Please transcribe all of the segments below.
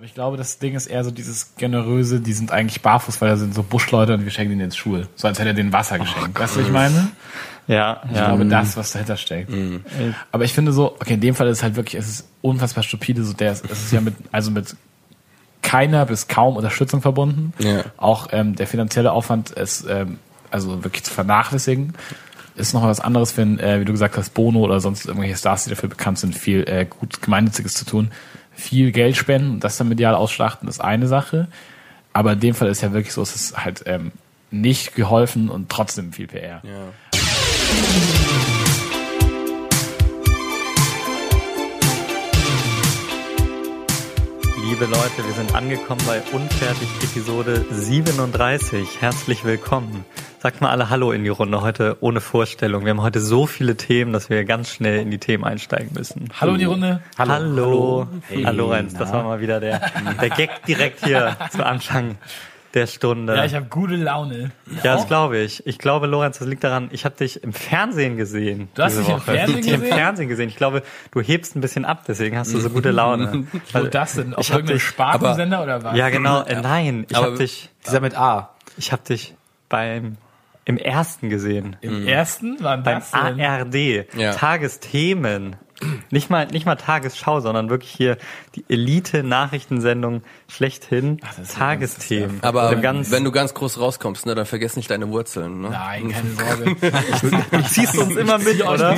Aber ich glaube, das Ding ist eher so dieses generöse, die sind eigentlich barfuß, weil da sind so Buschleute und wir schenken ihnen jetzt Schuhe. So als hätte er denen Wasser geschenkt. weißt du, was ich meine? Ja, Ich ja. glaube, das, was dahinter steckt. Aber ich finde so, okay, in dem Fall ist es halt wirklich, es ist unfassbar stupide, so der, ist- es ist ja mit, also mit keiner bis kaum Unterstützung verbunden. Ja. Auch ähm, der finanzielle Aufwand ist ähm, also wirklich zu vernachlässigen. Ist noch was anderes, wenn, äh, wie du gesagt hast, Bono oder sonst irgendwelche Stars, die dafür bekannt sind, viel äh, gut Gemeinnütziges zu tun. Viel Geld spenden und das dann medial ausschlachten, ist eine Sache. Aber in dem Fall ist ja wirklich so, es ist halt ähm, nicht geholfen und trotzdem viel PR. Ja. Liebe Leute, wir sind angekommen bei Unfertig Episode 37. Herzlich willkommen. Sagt mal alle Hallo in die Runde, heute ohne Vorstellung. Wir haben heute so viele Themen, dass wir ganz schnell in die Themen einsteigen müssen. Hallo in die Runde. Hallo. Hallo, Hey, Lorenz, das na? war mal wieder der, der Gag direkt hier zu Anfang der Stunde. Ja, ich habe gute Laune. Ja, das glaube ich. Ich glaube, Lorenz, das liegt daran, ich habe dich im Fernsehen gesehen. Du hast diese dich im. Fernsehen Im gesehen? Fernsehen gesehen. Ich glaube, du hebst ein bisschen ab, deswegen hast du so gute Laune. Wo das denn? Auf ich hab irgendeinem dich- Spartensender oder was? Ja, genau. Äh, nein, ich habe dich, Dieser mit A. ich habe dich beim im ersten gesehen. Im ersten? Wann Beim das denn? ARD. Ja. Tagesthemen. Nicht mal, nicht mal Tagesschau, sondern wirklich hier die Elite-Nachrichtensendung schlechthin. ja Tagesthemen. Aber wenn du ganz groß rauskommst, ne, dann vergiss nicht deine Wurzeln. Ne? Nein, keine Sorge. du ziehst uns immer mit, oder?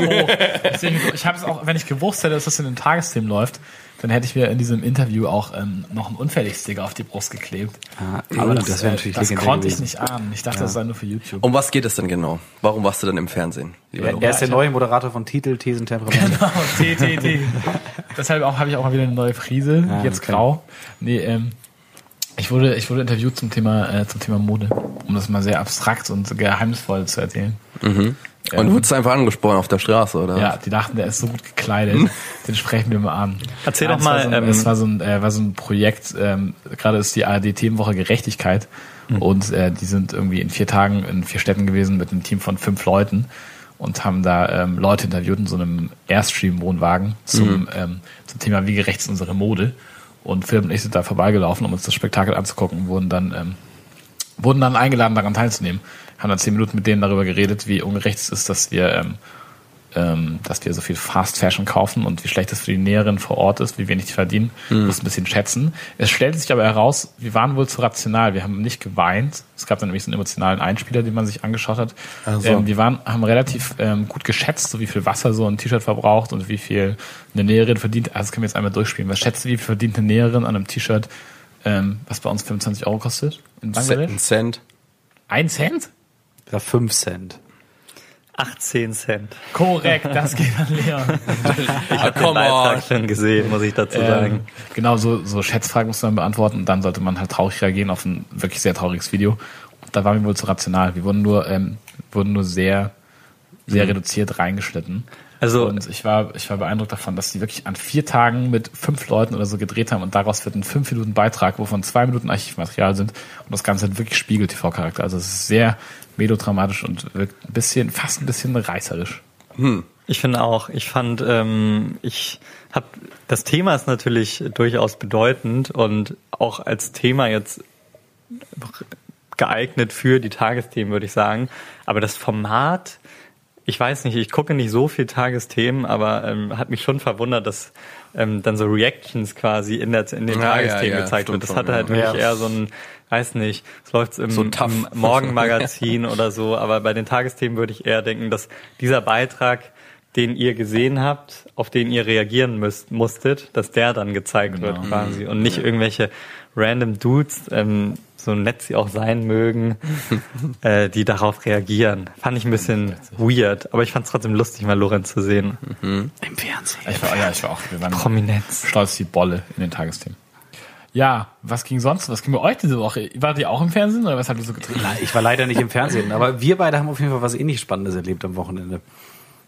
Deswegen, ich habe es auch, wenn ich gewusst hätte, dass das in den Tagesthemen läuft, dann hätte ich mir in diesem Interview auch ähm, noch einen Unfertig-Sticker auf die Brust geklebt. Ah, Aber das, das wäre äh, natürlich das konnte ich gewesen. nicht ahnen. Ich dachte, das sei nur für YouTube. Um was geht es denn genau? Warum warst du denn im Fernsehen? lieber Er, ist der ich neue Moderator von Titel, Thesen, Temperament. Genau, T, T, T. Deshalb auch habe ich auch mal wieder eine neue Frise, Ah, jetzt okay. grau. Nee, ähm, ich wurde, ich wurde interviewt zum Thema, äh, zum Thema Mode, um das mal sehr abstrakt und geheimnisvoll zu erzählen. Und du wurdest einfach angesprochen auf der Straße, oder? Ja, die dachten, der ist so gut gekleidet. Den sprechen wir mal an. Erzähl Ja, doch es war mal, So ein, ähm, es war so ein, äh, war so ein Projekt. Ähm, Gerade ist die ARD Themenwoche Gerechtigkeit und äh, die sind irgendwie in vier Tagen in vier Städten gewesen mit einem Team von fünf Leuten und haben da ähm, Leute interviewt in so einem Airstream-Wohnwagen zum, ähm, zum Thema Wie gerecht ist unsere Mode. Und Philipp und ich sind da vorbeigelaufen, um uns das Spektakel anzugucken, wurden dann ähm, wurden dann eingeladen, daran teilzunehmen. Haben dann zehn Minuten mit denen darüber geredet, wie ungerecht es ist, dass wir, ähm, ähm, dass wir so viel Fast Fashion kaufen und wie schlecht es für die Näheren vor Ort ist, wie wenig die verdienen. Mhm. Muss ein bisschen schätzen. Es stellte sich aber heraus, wir waren wohl zu rational. Wir haben nicht geweint. Es gab dann nämlich so einen emotionalen Einspieler, den man sich angeschaut hat. Ach so. Ähm, wir waren, haben relativ ähm, gut geschätzt, so wie viel Wasser so ein T-Shirt verbraucht und wie viel eine Näherin verdient. Also das können wir jetzt einmal durchspielen. Was schätzt du, wie viel verdient eine Näherin an einem T-Shirt, ähm, was bei uns 25 Euro kostet? In Bangladesch? Ein Cent. Ein Cent? Ja, 5 Cent. 18 Cent. Korrekt, das geht an Leon. Ah, Den Beitrag schon gesehen, muss ich dazu ähm, sagen. genau, so, so Schätzfragen muss man beantworten und dann sollte man halt traurig reagieren auf ein wirklich sehr trauriges Video. Und da waren wir wohl zu rational. Wir wurden nur, ähm, wurden nur sehr, sehr reduziert reingeschnitten. Also- und ich war, ich war beeindruckt davon, dass die wirklich an vier Tagen mit fünf Leuten oder so gedreht haben und daraus wird ein fünf Minuten Beitrag, wovon zwei Minuten Archivmaterial sind und das Ganze hat wirklich Spiegel-TV-Charakter. Also es ist sehr melodramatisch und wirkt ein bisschen, fast ein bisschen reißerisch. Ich finde auch, ich fand, ähm, ich habe, das Thema ist natürlich durchaus bedeutend und auch als Thema jetzt geeignet für die Tagesthemen, würde ich sagen. Aber das Format, ich weiß nicht, ich gucke nicht so viel Tagesthemen, aber ähm, hat mich schon verwundert, dass ähm, dann so Reactions quasi in, der, in den Ja, Tagesthemen ja, ja, gezeigt wird. Das hatte halt ja. wirklich eher so ein, weiß nicht, es läuft im, So im Morgenmagazin oder so, aber bei den Tagesthemen würde ich eher denken, dass dieser Beitrag, den ihr gesehen habt, auf den ihr reagieren müsst, musstet, dass der dann gezeigt Genau. wird quasi und nicht irgendwelche random Dudes, ähm, so nett sie auch sein mögen, äh, die darauf reagieren. Fand ich ein bisschen weird, aber ich fand es trotzdem lustig, mal Lorenz zu sehen. Im Fernsehen. Ich war, ja, ich war auch, wir waren Prominenz. stolz wie Bolle in den Tagesthemen. Ja, was ging sonst? Was ging bei euch diese Woche? Wart ihr auch im Fernsehen oder was habt ihr so getrieben? Ich war leider nicht im Fernsehen, aber wir beide haben auf jeden Fall was ähnlich Spannendes erlebt am Wochenende.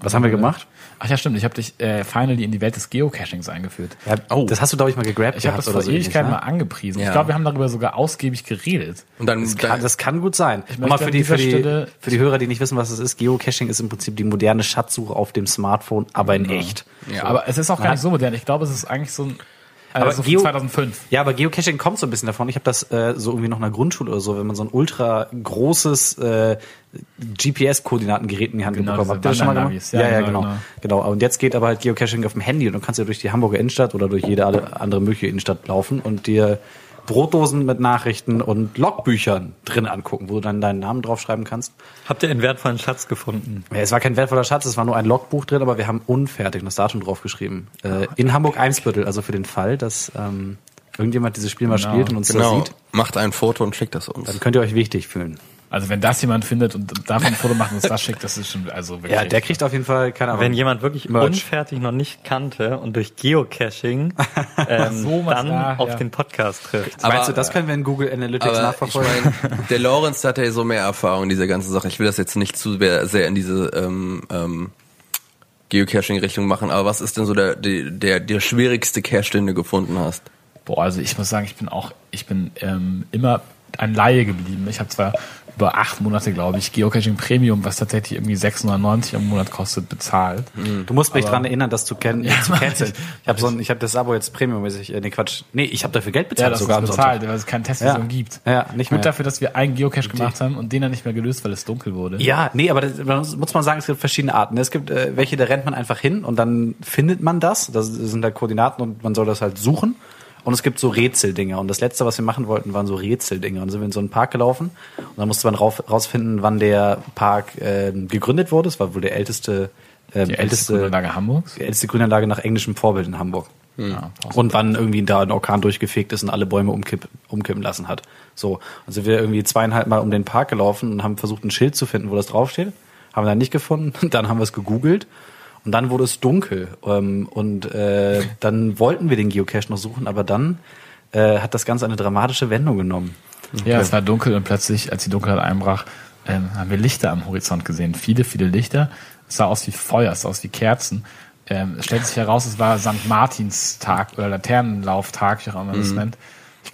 Was haben wir gemacht? Ach ja, stimmt. Ich habe dich äh, finally in die Welt des Geocachings eingeführt. Ja, Oh. Das hast du, glaube ich, mal gegrabt. Ich habe das vor so Ewigkeiten ne? mal angepriesen. Ja. Ich glaube, wir haben darüber sogar ausgiebig geredet. Und dann, Das kann, das kann gut sein. Ich Nochmal möchte für die, für, die, Stelle- für die Hörer, die nicht wissen, was es ist, Geocaching ist im Prinzip die moderne Schatzsuche auf dem Smartphone, aber in echt. ja. Aber es ist auch gar nicht so modern. Ich glaube, es ist eigentlich so ein Also Aber so Geo- 2005. Ja, aber Geocaching kommt so ein bisschen davon. Ich habe das äh, so irgendwie noch in der Grundschule oder so, wenn man so ein ultra großes äh, GPS-Koordinatengerät in die Hand Genau, bekommen. ihr das schon mal gemacht? Ja, Ja, ja, genau, genau, genau. Und jetzt geht aber halt Geocaching auf dem Handy und du kannst ja durch die Hamburger Innenstadt oder durch jede andere mögliche Innenstadt laufen und dir Brotdosen mit Nachrichten und Logbüchern drin angucken, wo du dann deinen Namen draufschreiben kannst. Habt ihr einen wertvollen Schatz gefunden? Ja, es war kein wertvoller Schatz, es war nur ein Logbuch drin, aber wir haben unfertig das Datum draufgeschrieben. Äh, in Hamburg-Eimsbüttel, also für den Fall, dass ähm, irgendjemand dieses Spiel mal Genau. spielt und uns das Genau. sieht, Macht ein Foto und schickt das uns. dann könnt ihr euch wichtig fühlen. Also wenn das jemand findet und davon ein Foto macht und uns das schickt, das ist schon, also wirklich. Ja, der kriegt auf jeden Fall, keine Ahnung. Wenn jemand wirklich Merch. unfertig noch nicht kannte und durch Geocaching ähm, So dann da, auf ja. den Podcast trifft. Meinst Aber- du, das können wir in Google Analytics Aber ich nachverfolgen? meine, der Lorenz hat ja so mehr Erfahrung in dieser ganzen Sache. Ich will das jetzt nicht zu sehr sehr in diese ähm, ähm, Geocaching-Richtung machen, aber was ist denn so der, der, der, der schwierigste Cache, den du gefunden hast? Boah, also ich muss sagen, ich bin auch, ich bin ähm, immer ein Laie geblieben. Ich habe zwar über acht Monate, glaube ich, Geocaching Premium, was tatsächlich irgendwie 690 im Monat kostet, bezahlt. Du musst mich dran erinnern, das zu kennen, zu canceln. Ich habe so ein, ich habe das Abo jetzt premiummäßig, äh, nee Quatsch, nee, ich habe dafür Geld Ja, bezahlt das sogar bezahlt, weil es keine Testversion gibt. Ja, nicht Gut mehr. dafür, dass wir einen Geocache gemacht haben und den dann nicht mehr gelöst, weil es dunkel wurde. Ja, nee, aber das, muss muss man sagen, es gibt verschiedene Arten. Es gibt äh, welche, da rennt man einfach hin und dann findet man das. Das sind da Koordinaten und man soll das halt suchen. Und es gibt so Rätseldinger. Und das letzte, was wir machen wollten, waren so Rätseldinger. Und dann sind wir in so einen Park gelaufen und dann musste man rauf, rausfinden, wann der Park ähm, gegründet wurde. Es war wohl der älteste, ähm, Die älteste Grünanlage Hamburgs. die älteste Grünanlage nach englischem Vorbild in Hamburg. Ja, Und wann irgendwie da ein Orkan durchgefegt ist und alle Bäume umkipp, umkippen lassen hat. So. Also wir irgendwie zweieinhalb Mal um den Park gelaufen und haben versucht, ein Schild zu finden, wo das draufsteht. Haben wir dann nicht gefunden. Dann haben wir es gegoogelt. Und dann wurde es dunkel. Ähm, und äh, dann wollten wir den Geocache noch suchen, aber dann äh, hat das Ganze eine dramatische Wendung genommen. Ja, es war dunkel und plötzlich, als die Dunkelheit einbrach, ähm, haben wir Lichter am Horizont gesehen. Viele, viele Lichter. Es sah aus wie Feuer, es sah aus wie Kerzen. Ähm, es stellte sich heraus, es war St. Martinstag oder Laternenlauftag, wie auch immer man das nennt.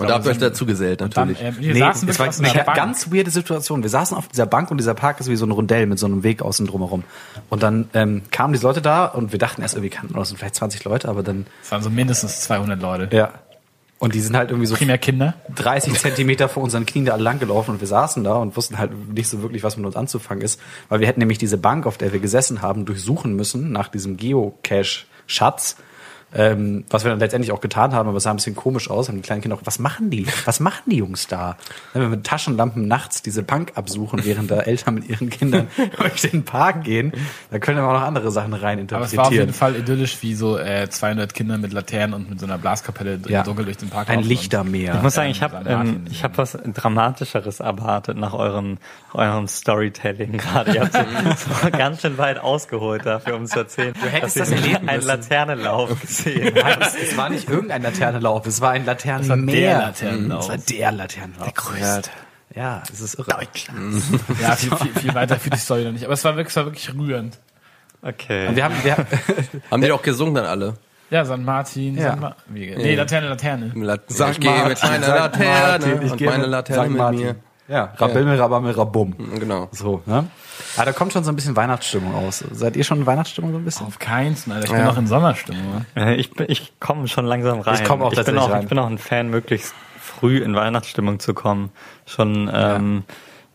Und da habt ihr euch es dazu gesellt, und dann, natürlich. ähm, wir Nee, saßen wirklich war eine Bank. ganz weirde Situation. Wir saßen auf dieser Bank und dieser Park ist wie so ein Rondell mit so einem Weg außen drumherum. Und dann ähm, kamen diese Leute da und wir dachten erst irgendwie kannten wir das sind vielleicht 20 Leute, aber dann Es waren so mindestens 200 Leute. ja. Und die sind halt irgendwie so Primär Kinder. 30 Zentimeter vor unseren Knien da alle lang gelaufen und wir saßen da und wussten halt nicht so wirklich, was mit uns anzufangen ist, weil wir hätten nämlich diese Bank, auf der wir gesessen haben, durchsuchen müssen nach diesem Geocache-Schatz. Ähm, was wir dann letztendlich auch getan haben, aber es sah ein bisschen komisch aus. Haben die kleinen Kinder auch, was machen die? Was machen die Jungs da? Wenn wir mit Taschenlampen nachts diese Bank absuchen, während da Eltern mit ihren Kindern durch den Park gehen, da können wir auch noch andere Sachen rein Aber es war auf jeden interpretieren. Fall idyllisch, wie so äh, 200 Kinder mit Laternen und mit so einer Blaskapelle Ja. im Dunkel durch den Park Ein. Lichtermeer. Ich muss sagen, ich Ähm, habe ähm, ich hab was Dramatischers erwartet nach eurem, eurem Storytelling gerade. Ihr habt so, so ganz schön weit ausgeholt dafür, um zu erzählen. Du hättest dass das ihr einen. Laternenlauf gesehen Nein, es, es war nicht irgendein Laternenlauf, es war ein Laternenmeer. der Laternenlauf. Es war der Laternenlauf. Der größte. Ja, es ist irre. Ja, viel, viel, viel weiter führt die Story noch nicht. Aber es war wirklich, es war wirklich rührend. Okay. Und wir haben, wir, Haben die auch gesungen dann alle? Ja, St. Martin, Ja. St. Ma wie, nee, Laterne, Laterne. Lat Sag ich gehe mit meiner sag Laterne Martin, ich und gehe meine mit Laterne mit Martin. mir. Ja, Rabimmel, Rabammel, Rabum. Genau. So, ne? Ah, da kommt schon so ein bisschen Weihnachtsstimmung aus. Seid ihr schon in Weihnachtsstimmung so ein bisschen? Auf keinen Fall, Alter. Ich bin Ja. noch in Sommerstimmung. Äh, Ich, bin- ich komme schon langsam rein. Ich komme auch ich bin tatsächlich auch, rein. ich bin auch ein Fan, möglichst früh in Weihnachtsstimmung zu kommen. Schon ähm,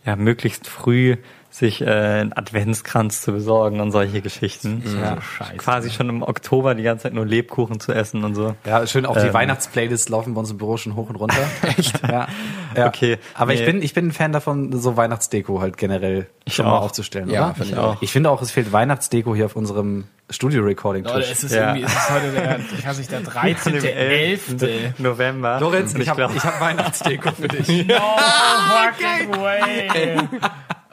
ja. möglichst früh sich äh, einen Adventskranz zu besorgen und solche Geschichten. Ja, scheiße. Quasi schon im Oktober die ganze Zeit nur Lebkuchen zu essen und so. Ja, schön, auch die Ähm. Weihnachtsplaylist laufen bei uns im Büro schon hoch und runter. Echt? Ja. ja. Okay, Aber ich nee. bin, ich bin ein Fan davon, so Weihnachtsdeko halt generell schon mal auch. aufzustellen, Ja, oder? finde ich auch. Ich finde auch, es fehlt Weihnachtsdeko hier auf unserem Studio-Recording-Tisch. Leute, es ist Ja. irgendwie, es ist heute der, ich weiß nicht, der 13.11. November. Lorenz, Und ich habe ich hab Weihnachtsdeko für dich. No fucking way.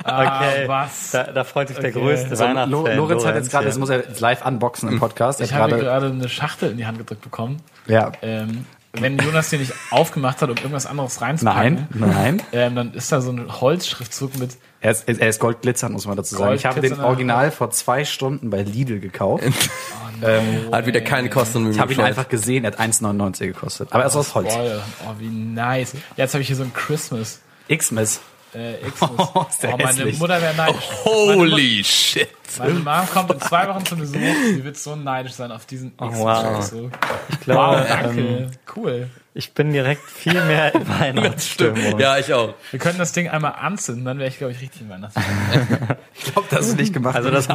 Okay, Ah, was? Da, da freut sich der Okay. größte So, Weihnachtsfan. Lo Lorenz hat jetzt gerade, das muss er jetzt live unboxen im Podcast. Er Ich hat habe gerade, eine Schachtel in die Hand gedrückt bekommen. ja. Ähm, wenn Jonas die nicht aufgemacht hat, um irgendwas anderes reinzupacken, Nein, nein. Ähm, dann ist da so ein Holzschriftzug mit Er ist, er ist goldglitzernd, muss man dazu sagen. Ich habe den Goldglitzernder- Original vor zwei Stunden bei Lidl gekauft. ähm, Hat wieder keine Kosten ich habe ihn einfach gesehen, er hat 1,99 gekostet. Aber er ist aus Holz. Boah, oh, wie nice. Jetzt habe ich hier so ein Christmas. X-Miss. Äh, Xmas. Oh, ist der oh, meine. Mutter wäre neidisch. Holy shit. Meine Mom kommt in zwei Wochen zu Besuch. Sie wird so neidisch sein auf diesen Oh, X-Check. wow. So. Ich glaube, Wow, danke. ähm, cool. Ich bin direkt viel mehr in Weihnachtsstimmung. Ja, ich auch. Wir können das Ding einmal anzünden, dann wäre ich, glaube ich, richtig in Weihnachten. Ich glaube, das ist nicht gemacht, Also das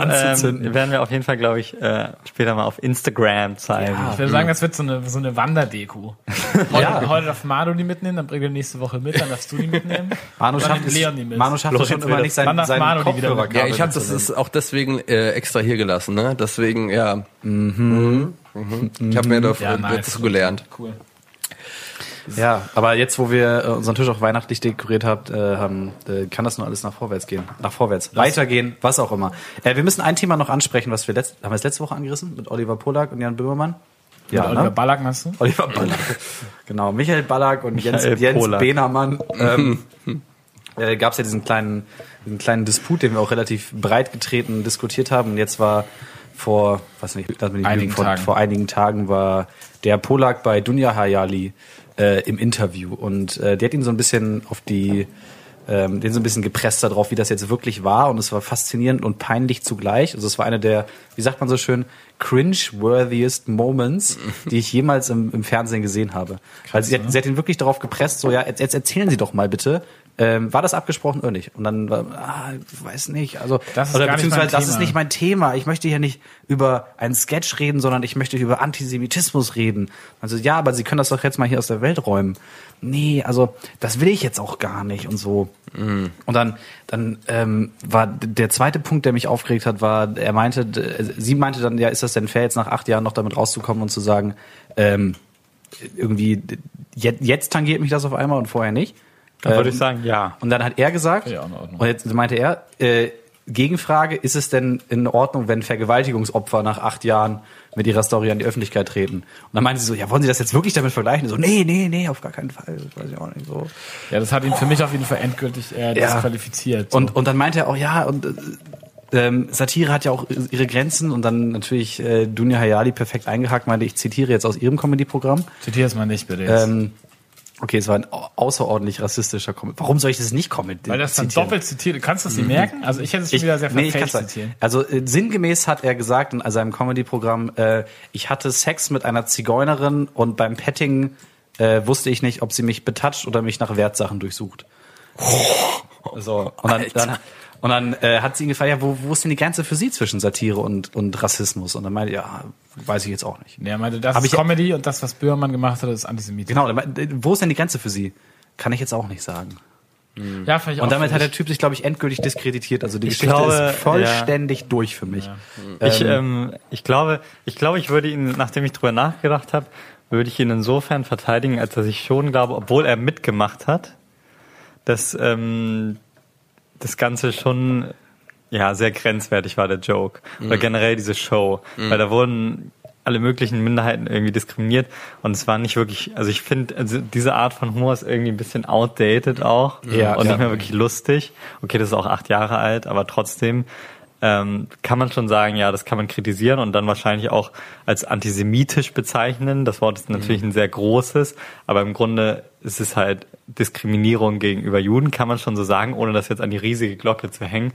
ähm, werden wir auf jeden Fall, glaube ich, äh, später mal auf Instagram zeigen. Ich würde sagen, das wird so eine, so eine Wanderdeko. Heute, heute darf Manu die mitnehmen, dann bringen wir nächste Woche mit, dann darfst du die mitnehmen. Manu dann schafft, es, Leon die mit. Manu schafft es schon immer nicht, seinen, seinen Manu die wieder Kopfhörer. Ja, ich habe das ist auch deswegen äh, extra hier gelassen, ne? Deswegen, ja. Mhm. Mhm. Ich habe mir dafür Ja, nice. dazu gelernt. Cool. Ja, aber jetzt, wo wir äh, unseren Tisch auch weihnachtlich dekoriert habt, äh, haben, äh, kann das nur alles nach vorwärts gehen. Nach vorwärts. Weitergehen, was auch immer. Wir müssen ein Thema noch ansprechen, was wir letzt, haben wir es letzte Woche angerissen? Mit Oliver Polak und Jan Böhmermann? Ja, Oliver ne? Ballack meinst du? Oliver Ballack. genau, Michael Ballack und Jens, Michael Jens Polak. Behnermann. Ähm, äh, Gab es ja diesen kleinen, diesen kleinen Disput, den wir auch relativ breit getreten diskutiert haben. Und jetzt war vor, was nicht, lass Einigen vor, Tagen. vor einigen Tagen war der Polak bei Dunja Hayali äh, im Interview und äh, der hat ihn so ein bisschen auf die ähm, den so ein bisschen gepresst darauf, wie das jetzt wirklich war und es war faszinierend und peinlich zugleich. Also es war eine der, wie sagt man so schön, cringe-worthiest Moments, die ich jemals im, im Fernsehen gesehen habe. Weil sie, hat, sie hat ihn wirklich darauf gepresst, so ja, jetzt, jetzt erzählen Sie doch mal bitte, ähm, war das abgesprochen oder nicht? Und dann war, ah, ich weiß nicht, also Das ist oder beziehungsweise mein das Thema. ist nicht mein Thema. Ich möchte hier nicht über einen Sketch reden, sondern ich möchte über Antisemitismus reden. Also ja, aber Sie können das doch jetzt mal hier aus der Welt räumen. Nee, also das will ich jetzt auch gar nicht und so. Und dann, dann ähm, war der zweite Punkt, der mich aufgeregt hat, war, er meinte, sie meinte dann, ja, ist das denn fair, jetzt nach acht Jahren noch damit rauszukommen und zu sagen, ähm, irgendwie, jetzt, jetzt tangiert mich das auf einmal und vorher nicht. Dann würde Ähm, ich sagen, ja. und dann hat er gesagt, Ja, und jetzt meinte er, äh, Gegenfrage, ist es denn in Ordnung, wenn Vergewaltigungsopfer nach acht Jahren mit ihrer Story an die Öffentlichkeit treten? Und dann meinte sie so, ja, wollen Sie das jetzt wirklich damit vergleichen? So, nee, nee, nee, auf gar keinen Fall. Das weiß ich auch nicht so. Ja, das hat ihn für mich auf jeden Fall endgültig äh, disqualifiziert. So. Und, und dann meinte er auch, ja, und äh, ähm, Satire hat ja auch ihre Grenzen und dann natürlich äh, Dunja Hayali perfekt eingehakt, meinte, ich zitiere jetzt aus ihrem Comedy-Programm. Zitier es mal nicht, bitte. Jetzt. Ähm, okay, es war ein au- außerordentlich rassistischer Comedy. Warum soll ich das nicht kommentieren? Weil das dann doppelt zitiert. Kannst du das nicht merken? Also ich hätte es schon Ich, wieder sehr nee, ich verfälscht zitieren. Also äh, sinngemäß hat er gesagt in seinem Comedy-Programm, äh, ich hatte Sex mit einer Zigeunerin und beim Petting äh, wusste ich nicht, ob sie mich betatscht oder mich nach Wertsachen durchsucht. So, und dann, dann, und dann äh, hat sie ihn gefragt, ja, wo, wo ist denn die Grenze für Sie zwischen Satire und, und Rassismus? Und dann meinte ja, weiß ich jetzt auch nicht. Nee, er meinte, das Hab ist ich- Comedy und das, was Böhmermann gemacht hat, ist Antisemitismus. Genau, meinte, wo ist denn die Grenze für Sie? Kann ich jetzt auch nicht sagen. Ja, vielleicht Und auch damit für hat der. Typ sich, glaube ich, endgültig diskreditiert. Also die Ich Geschichte glaube, ist vollständig durch für mich. Ich, ähm, ich glaube, ich glaube, ich würde ihn, nachdem ich drüber nachgedacht habe, würde ich ihn insofern verteidigen, als dass ich schon glaube, obwohl er mitgemacht hat, dass ähm, das Ganze schon ja sehr grenzwertig war, der Joke. Oder generell diese Show. Weil da wurden alle möglichen Minderheiten irgendwie diskriminiert und es war nicht wirklich, also ich finde, also diese Art von Humor ist irgendwie ein bisschen outdated auch Ja, und ja. nicht mehr wirklich lustig. Okay, das ist auch acht Jahre alt, aber trotzdem ähm, kann man schon sagen, ja, das kann man kritisieren und dann wahrscheinlich auch als antisemitisch bezeichnen. Das Wort ist natürlich ein sehr großes, aber im Grunde ist es halt Diskriminierung gegenüber Juden, kann man schon so sagen, ohne das jetzt an die riesige Glocke zu hängen.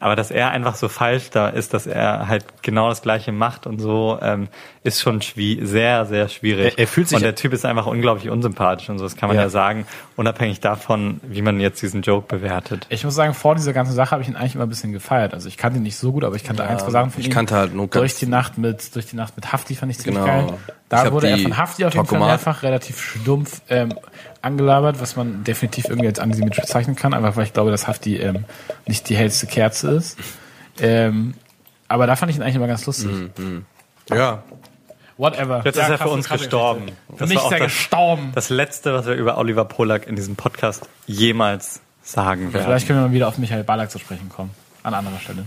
Aber dass er einfach so falsch da ist, dass er halt genau das Gleiche macht und so, ähm, ist schon sehr, sehr schwierig. Er- er fühlt sich- und der Typ ist einfach unglaublich unsympathisch und so, das kann man Ja. ja, sagen, unabhängig davon, wie man jetzt diesen Joke bewertet. Ich muss sagen, vor dieser ganzen Sache habe ich ihn eigentlich immer ein bisschen gefeiert. Also ich kannte ihn nicht so gut, aber ich kannte ein, zwei Sachen von ich ihm. kannte halt nur ganz- durch die Nacht mit durch die Nacht mit Hafti fand ich ziemlich Genau. geil. Ich Da wurde er von Hafti auf jeden Fall mehrfach relativ stumpf ähm, angelabert, was man definitiv irgendwie als antisemitisch bezeichnen kann, einfach weil ich glaube, dass Hafti ähm, nicht die hellste Kerze ist. Ähm, aber da fand ich ihn eigentlich immer ganz lustig. Ja. Whatever. Jetzt Ja, ist er für uns gestorben. Für mich ist er das- gestorben. Das letzte, was wir über Oliver Polak in diesem Podcast jemals sagen werden. Vielleicht können wir mal wieder auf Michael Ballack zu sprechen kommen. An anderer Stelle.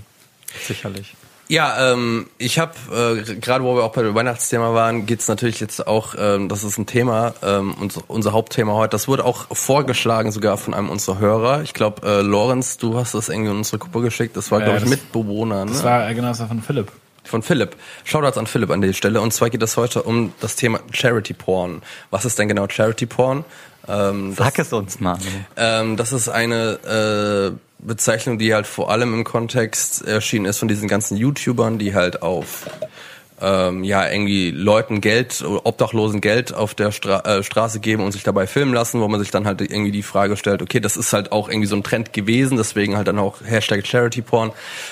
sicherlich. Ja, ähm, ich habe äh, gerade, wo wir auch bei dem Weihnachtsthema waren, geht's natürlich jetzt auch, ähm, das ist ein Thema, ähm, unser, unser Hauptthema heute. Das wurde auch vorgeschlagen sogar von einem unserer Hörer. Ich glaube, äh, Lorenz, du hast das irgendwie in unsere Gruppe geschickt. Das war, Ja, glaube ich, das- Mitbewohner ne? Das war äh, genau das war von Philipp. von Philipp. Shoutouts an Philipp an der Stelle. Und zwar geht es heute um das Thema Charity Porn. Was ist denn genau Charity Porn? Ähm, das, Sag es uns mal. ähm, das ist eine Bezeichnung, die halt vor allem im Kontext erschienen ist von diesen ganzen YouTubern, die halt auf ähm, ja irgendwie Leuten Geld, Obdachlosen Geld auf der Stra äh, Straße geben und sich dabei filmen lassen, wo man sich dann halt irgendwie die Frage stellt, okay, das ist halt auch irgendwie so ein Trend gewesen, deswegen halt dann auch Hashtag Charity Porn,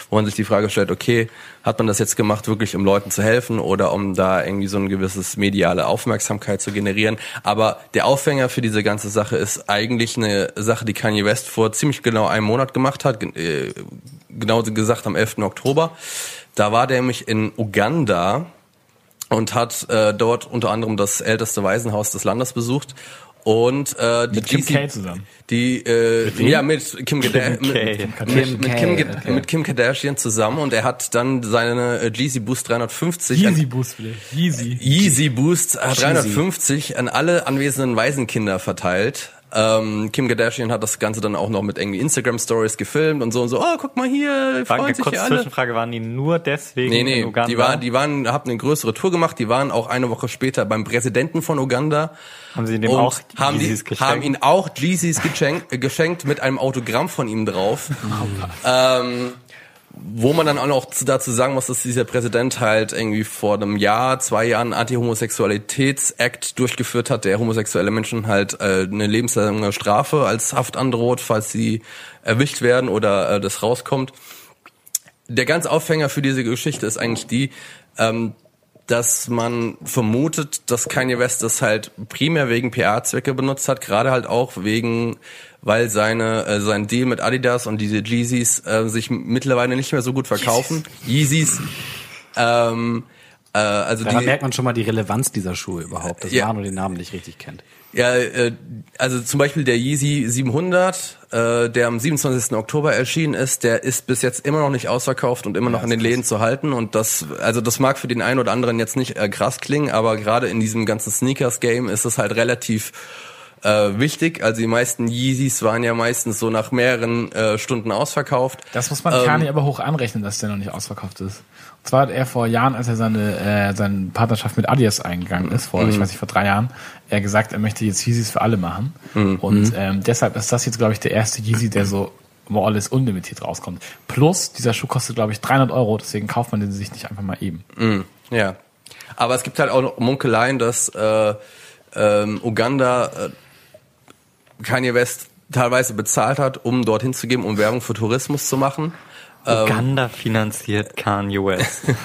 wo man sich die Frage stellt, okay, hat man das jetzt gemacht, wirklich um Leuten zu helfen oder um da irgendwie so ein gewisses mediale Aufmerksamkeit zu generieren? Aber der Aufhänger für diese ganze Sache ist eigentlich eine Sache, die Kanye West vor ziemlich genau einem Monat gemacht hat, äh, genauso gesagt am 11. Oktober. Da war der nämlich in Uganda und hat äh, dort unter anderem das älteste Waisenhaus des Landes besucht und äh, die Mit Kim K zusammen. die äh, ja mit Kim, Kada mit, K. mit, mit, Kim, Ga- mit Kim Kardashian zusammen und er hat dann seine äh, Yeezy Boost 350 an- Yeezy Boost, bitte. Yeezy. Yeezy Boost äh, 350 an alle anwesenden Waisenkinder verteilt. Ähm, Kim Kardashian hat das Ganze dann auch noch mit irgendwie Instagram Stories gefilmt und so und so. Oh, guck mal hier, freuen Danke, sich kurze hier alle. Zwischenfrage, waren die nur deswegen Nee, nee, in Uganda? die, war, die waren, haben eine größere Tour gemacht, die waren auch eine Woche später beim Präsidenten von Uganda. Haben sie dem auch haben, die, Yeezys geschenkt? haben ihn auch Yeezys geschenkt, geschenkt mit einem Autogramm von ihm drauf. ähm, wo man dann auch noch zu- dazu sagen muss, dass dieser Präsident halt irgendwie vor einem Jahr, zwei Jahren Anti-Homosexualitäts-Act durchgeführt hat, der homosexuelle Menschen halt äh, eine lebenslange Strafe als Haft androht, falls sie erwischt werden oder äh, das rauskommt. Der ganz Aufhänger für diese Geschichte ist eigentlich die, ähm, dass man vermutet, dass Kanye West das halt primär wegen PR-Zwecke benutzt hat, gerade halt auch wegen, weil seine äh, sein Deal mit Adidas und diese Yeezys äh, sich mittlerweile nicht mehr so gut verkaufen. Yeezys. Ähm, äh, also Daran die, merkt man schon mal die Relevanz dieser Schuhe überhaupt, dass Ja. Manu den Namen nicht richtig kennt. Ja, äh, also zum Beispiel der Yeezy 700, äh, der am 27. Oktober erschienen ist, der ist bis jetzt immer noch nicht ausverkauft und immer noch in den Läden zu halten. Und das, also das mag für den einen oder anderen jetzt nicht äh, krass klingen, aber gerade in diesem ganzen Sneakers-Game ist es halt relativ äh, wichtig. Also die meisten Yeezys waren ja meistens so nach mehreren äh, Stunden ausverkauft. Das muss man Ähm, Kanye aber hoch anrechnen, dass der noch nicht ausverkauft ist. Zwar hat er vor Jahren, als er seine, äh, seine Partnerschaft mit Adidas eingegangen ist, vor, Mhm. ich weiß nicht, vor drei Jahren, er gesagt, er möchte jetzt Yeezys für alle machen. Mhm. Und ähm, deshalb ist das jetzt, glaube ich, der erste Yeezy, der so more or less unlimitiert rauskommt. Plus, dieser Schuh kostet, glaube ich, 300 Euro, deswegen kauft man den sich nicht einfach mal eben. Ja. Aber es gibt halt auch noch Munkeleien, dass äh, ähm, Uganda äh, Kanye West teilweise bezahlt hat, um dorthin zu gehen, um Werbung für Tourismus zu machen. Uganda finanziert Kanye West.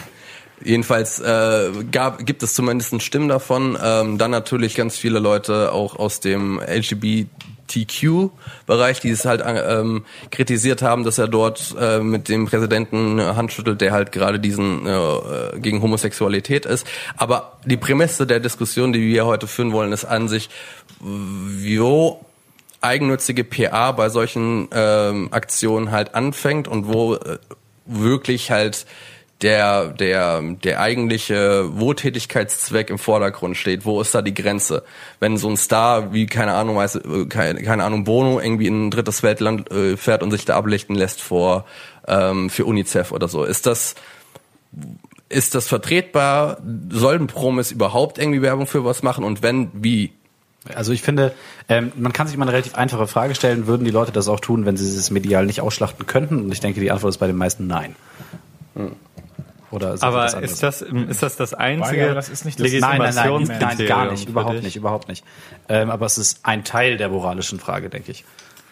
Jedenfalls äh, gab, gibt es zumindest Stimmen davon. Ähm, dann natürlich ganz viele Leute auch aus dem LGBTQ-Bereich, die es halt ähm, kritisiert haben, dass er dort äh, mit dem Präsidenten Hand schüttelt, der halt gerade diesen äh, gegen Homosexualität ist. Aber die Prämisse der Diskussion, die wir heute führen wollen, ist an sich, wo eigennützige PA bei solchen ähm, Aktionen halt anfängt und wo äh, wirklich halt der, der, der eigentliche Wohltätigkeitszweck im Vordergrund steht. Wo ist da die Grenze? Wenn so ein Star wie, keine Ahnung, weiß, äh, keine, keine Ahnung, Bono irgendwie in ein drittes Weltland äh, fährt und sich da ablichten lässt vor, ähm, für UNICEF oder so. Ist das, ist das vertretbar? Sollten Promis überhaupt irgendwie Werbung für was machen? Und wenn, wie? Also ich finde, ähm, man kann sich mal eine relativ einfache Frage stellen, würden die Leute das auch tun, wenn sie es medial nicht ausschlachten könnten? Und ich denke, die Antwort ist bei den meisten nein. Oder ist Aber das ist das, ist das das einzige aber das ist nicht das- Nein, nein, nein, nein, gar nicht, überhaupt nicht, überhaupt nicht. Ähm, aber es ist ein Teil der moralischen Frage, denke ich,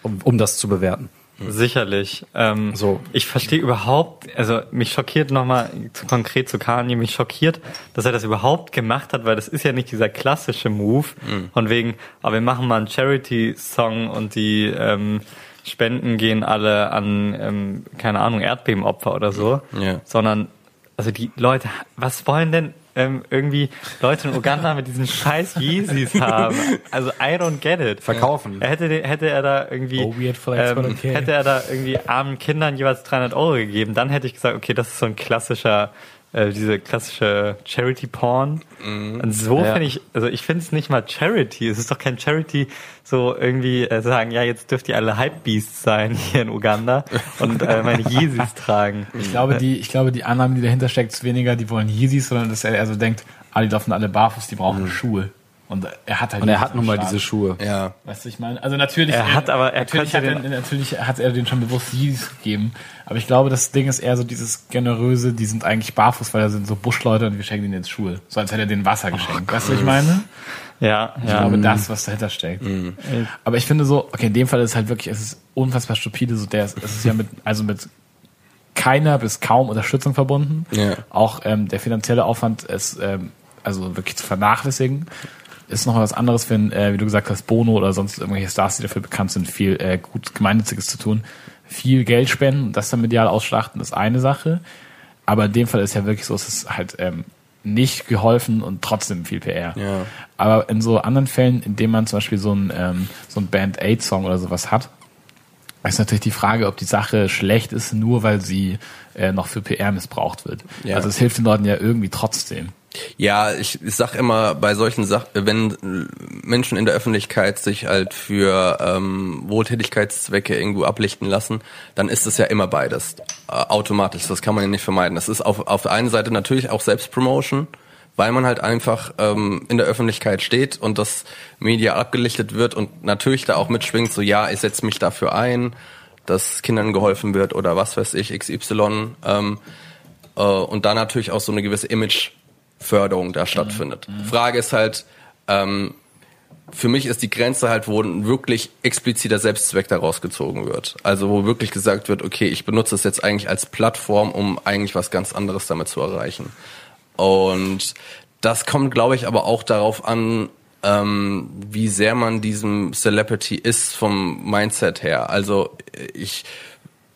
um, um das zu bewerten. Sicherlich. Ähm, So. Ich verstehe überhaupt, also mich schockiert nochmal konkret zu Kanye, mich schockiert, dass er das überhaupt gemacht hat, weil das ist ja nicht dieser klassische Move von wegen, aber wir machen mal einen Charity-Song und die ähm, Spenden gehen alle an, ähm, keine Ahnung, Erdbebenopfer oder so, Ja. sondern also die Leute, was wollen denn ähm, irgendwie Leute in Uganda mit diesen scheiß Yeezys haben? Also I don't get it. Verkaufen. Er hätte, hätte er da irgendwie, Oh, weird flex, ähm, okay. hätte er da irgendwie armen Kindern jeweils 300 Euro gegeben, dann hätte ich gesagt, okay, das ist so ein klassischer, äh, diese klassische Charity Porn. Und so Ja. finde ich, also ich finde es nicht mal Charity. Es ist doch kein Charity, so irgendwie äh, sagen, ja, jetzt dürft ihr alle Hypebeasts sein hier in Uganda und äh, meine Yeezys tragen. Ich glaube, die, ich glaube, die Annahme, die dahinter steckt, ist weniger, die wollen Yeezys, sondern dass er eher so denkt, ah, die laufen alle barfuß, die brauchen Schuhe. Und er hat halt Und er hat nun mal Start. diese Schuhe. Ja. Weißt du, ich meine, also natürlich. Er hat aber- er natürlich, hat er, natürlich hat er den schon bewusst Yeezys gegeben. Aber ich glaube, das Ding ist eher so dieses generöse, die sind eigentlich barfuß, weil da sind so Buschleute und wir schenken ihnen jetzt Schuhe. So als hätte er denen Wasser geschenkt. weißt du, was ich meine? Ja, Ich ja. glaube, das, was dahinter steckt. Aber ich finde so, okay, in dem Fall ist es halt wirklich, es ist unfassbar stupide, so der, ist- es ist ja mit, also mit keiner bis kaum Unterstützung verbunden. Ja. Auch ähm, der finanzielle Aufwand ist ähm, also wirklich zu vernachlässigen. Ist noch was anderes, wenn, äh, wie du gesagt hast, Bono oder sonst irgendwelche Stars, die dafür bekannt sind, viel äh, gut Gemeinnütziges zu tun. Viel Geld spenden und das dann medial ausschlachten, ist eine Sache. Aber in dem Fall ist ja wirklich so, es ist halt ähm, nicht geholfen und trotzdem viel PR. Ja. Aber in so anderen Fällen, in denen man zum Beispiel so ein, ähm, so ein Band-Aid-Song oder sowas hat, ist natürlich die Frage, ob die Sache schlecht ist, nur weil sie äh, noch für PR missbraucht wird. Ja. Also es hilft den Leuten ja irgendwie trotzdem. Ja, ich, ich sag immer bei solchen Sachen, wenn Menschen in der Öffentlichkeit sich halt für ähm, Wohltätigkeitszwecke irgendwo ablichten lassen, dann ist es ja immer beides äh, automatisch. Das kann man ja nicht vermeiden. Das ist auf, auf der einen Seite natürlich auch Selbstpromotion, weil man halt einfach ähm, in der Öffentlichkeit steht und das Media abgelichtet wird und natürlich da auch mitschwingt, so ja, ich setze mich dafür ein, dass Kindern geholfen wird oder was weiß ich, XY. Ähm, äh, und da natürlich auch so eine gewisse Imageförderung da stattfindet. Frage ist halt, ähm, für mich ist die Grenze halt, wo ein wirklich expliziter Selbstzweck daraus gezogen wird. Also wo wirklich gesagt wird, okay, ich benutze es jetzt eigentlich als Plattform, um eigentlich was ganz anderes damit zu erreichen. Und das kommt, glaube ich, aber auch darauf an, ähm, wie sehr man diesem Celebrity ist vom Mindset her. Also ich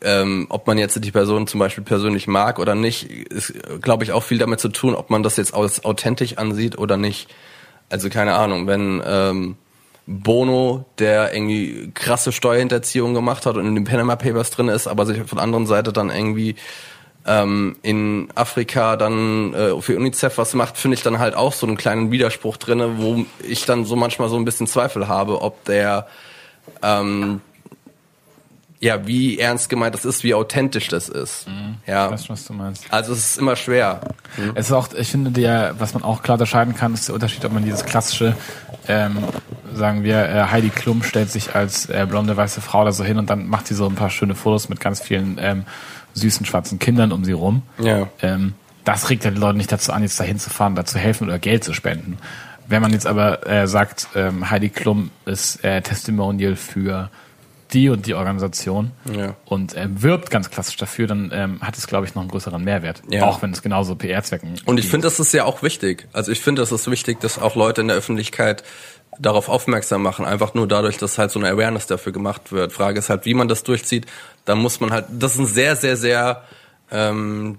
ähm, ob man jetzt die Person zum Beispiel persönlich mag oder nicht, ist, glaube ich, auch viel damit zu tun, ob man das jetzt als authentisch ansieht oder nicht. Also keine Ahnung, wenn ähm, Bono, der irgendwie krasse Steuerhinterziehung gemacht hat und in den Panama Papers drin ist, aber sich von der anderen Seite dann irgendwie ähm, in Afrika dann äh, für UNICEF was macht, finde ich dann halt auch so einen kleinen Widerspruch drinne, wo ich dann so manchmal so ein bisschen Zweifel habe, ob der ähm, ja, wie ernst gemeint das ist, wie authentisch das ist. Ja. Ich weiß schon, was du meinst. Also es ist immer schwer. Es ist auch, ich finde, der, was man auch klar unterscheiden kann, ist der Unterschied, ob man dieses klassische, ähm, sagen wir, äh, Heidi Klum stellt sich als äh, blonde weiße Frau da so hin und dann macht sie so ein paar schöne Fotos mit ganz vielen ähm, süßen schwarzen Kindern um sie rum. Ja. Ähm, das regt ja die Leute nicht dazu an, jetzt dahin zu fahren, da zu helfen oder Geld zu spenden. Wenn man jetzt aber äh, sagt, ähm, Heidi Klum ist äh, Testimonial für die und die Organisation Ja. und ähm, wirbt ganz klassisch dafür, dann ähm, hat es, glaube ich, noch einen größeren Mehrwert. Ja. Auch wenn es genauso PR-Zwecken Und ich finde, das ist ja auch wichtig. Also ich finde, es ist wichtig, dass auch Leute in der Öffentlichkeit darauf aufmerksam machen, einfach nur dadurch, dass halt so eine Awareness dafür gemacht wird. Frage ist halt, wie man das durchzieht. Da muss man halt, das ist eine sehr, sehr, sehr ähm,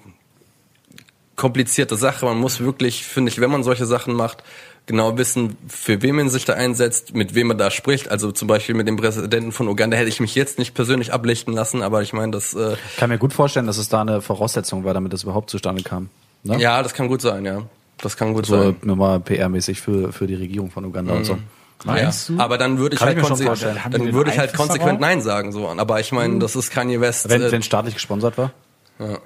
komplizierte Sache. Man muss wirklich, finde ich, wenn man solche Sachen macht, genau wissen, für wen man sich da einsetzt, mit wem man da spricht. Also zum Beispiel mit dem Präsidenten von Uganda hätte ich mich jetzt nicht persönlich ablichten lassen, aber ich meine, das äh, Ich kann mir gut vorstellen, dass es da eine Voraussetzung war, damit das überhaupt zustande kam. Ne? ja, das kann gut sein, ja. Das kann gut So sein. nochmal PR-mäßig für, für die Regierung von Uganda und so. Meinst ja. du? Aber dann würde ich Kann halt ich mir schon konse- dann würde ich halt konsequent darauf? Nein sagen so. Aber ich meine, das ist Kanye West. Wenn, äh, wenn staatlich gesponsert war.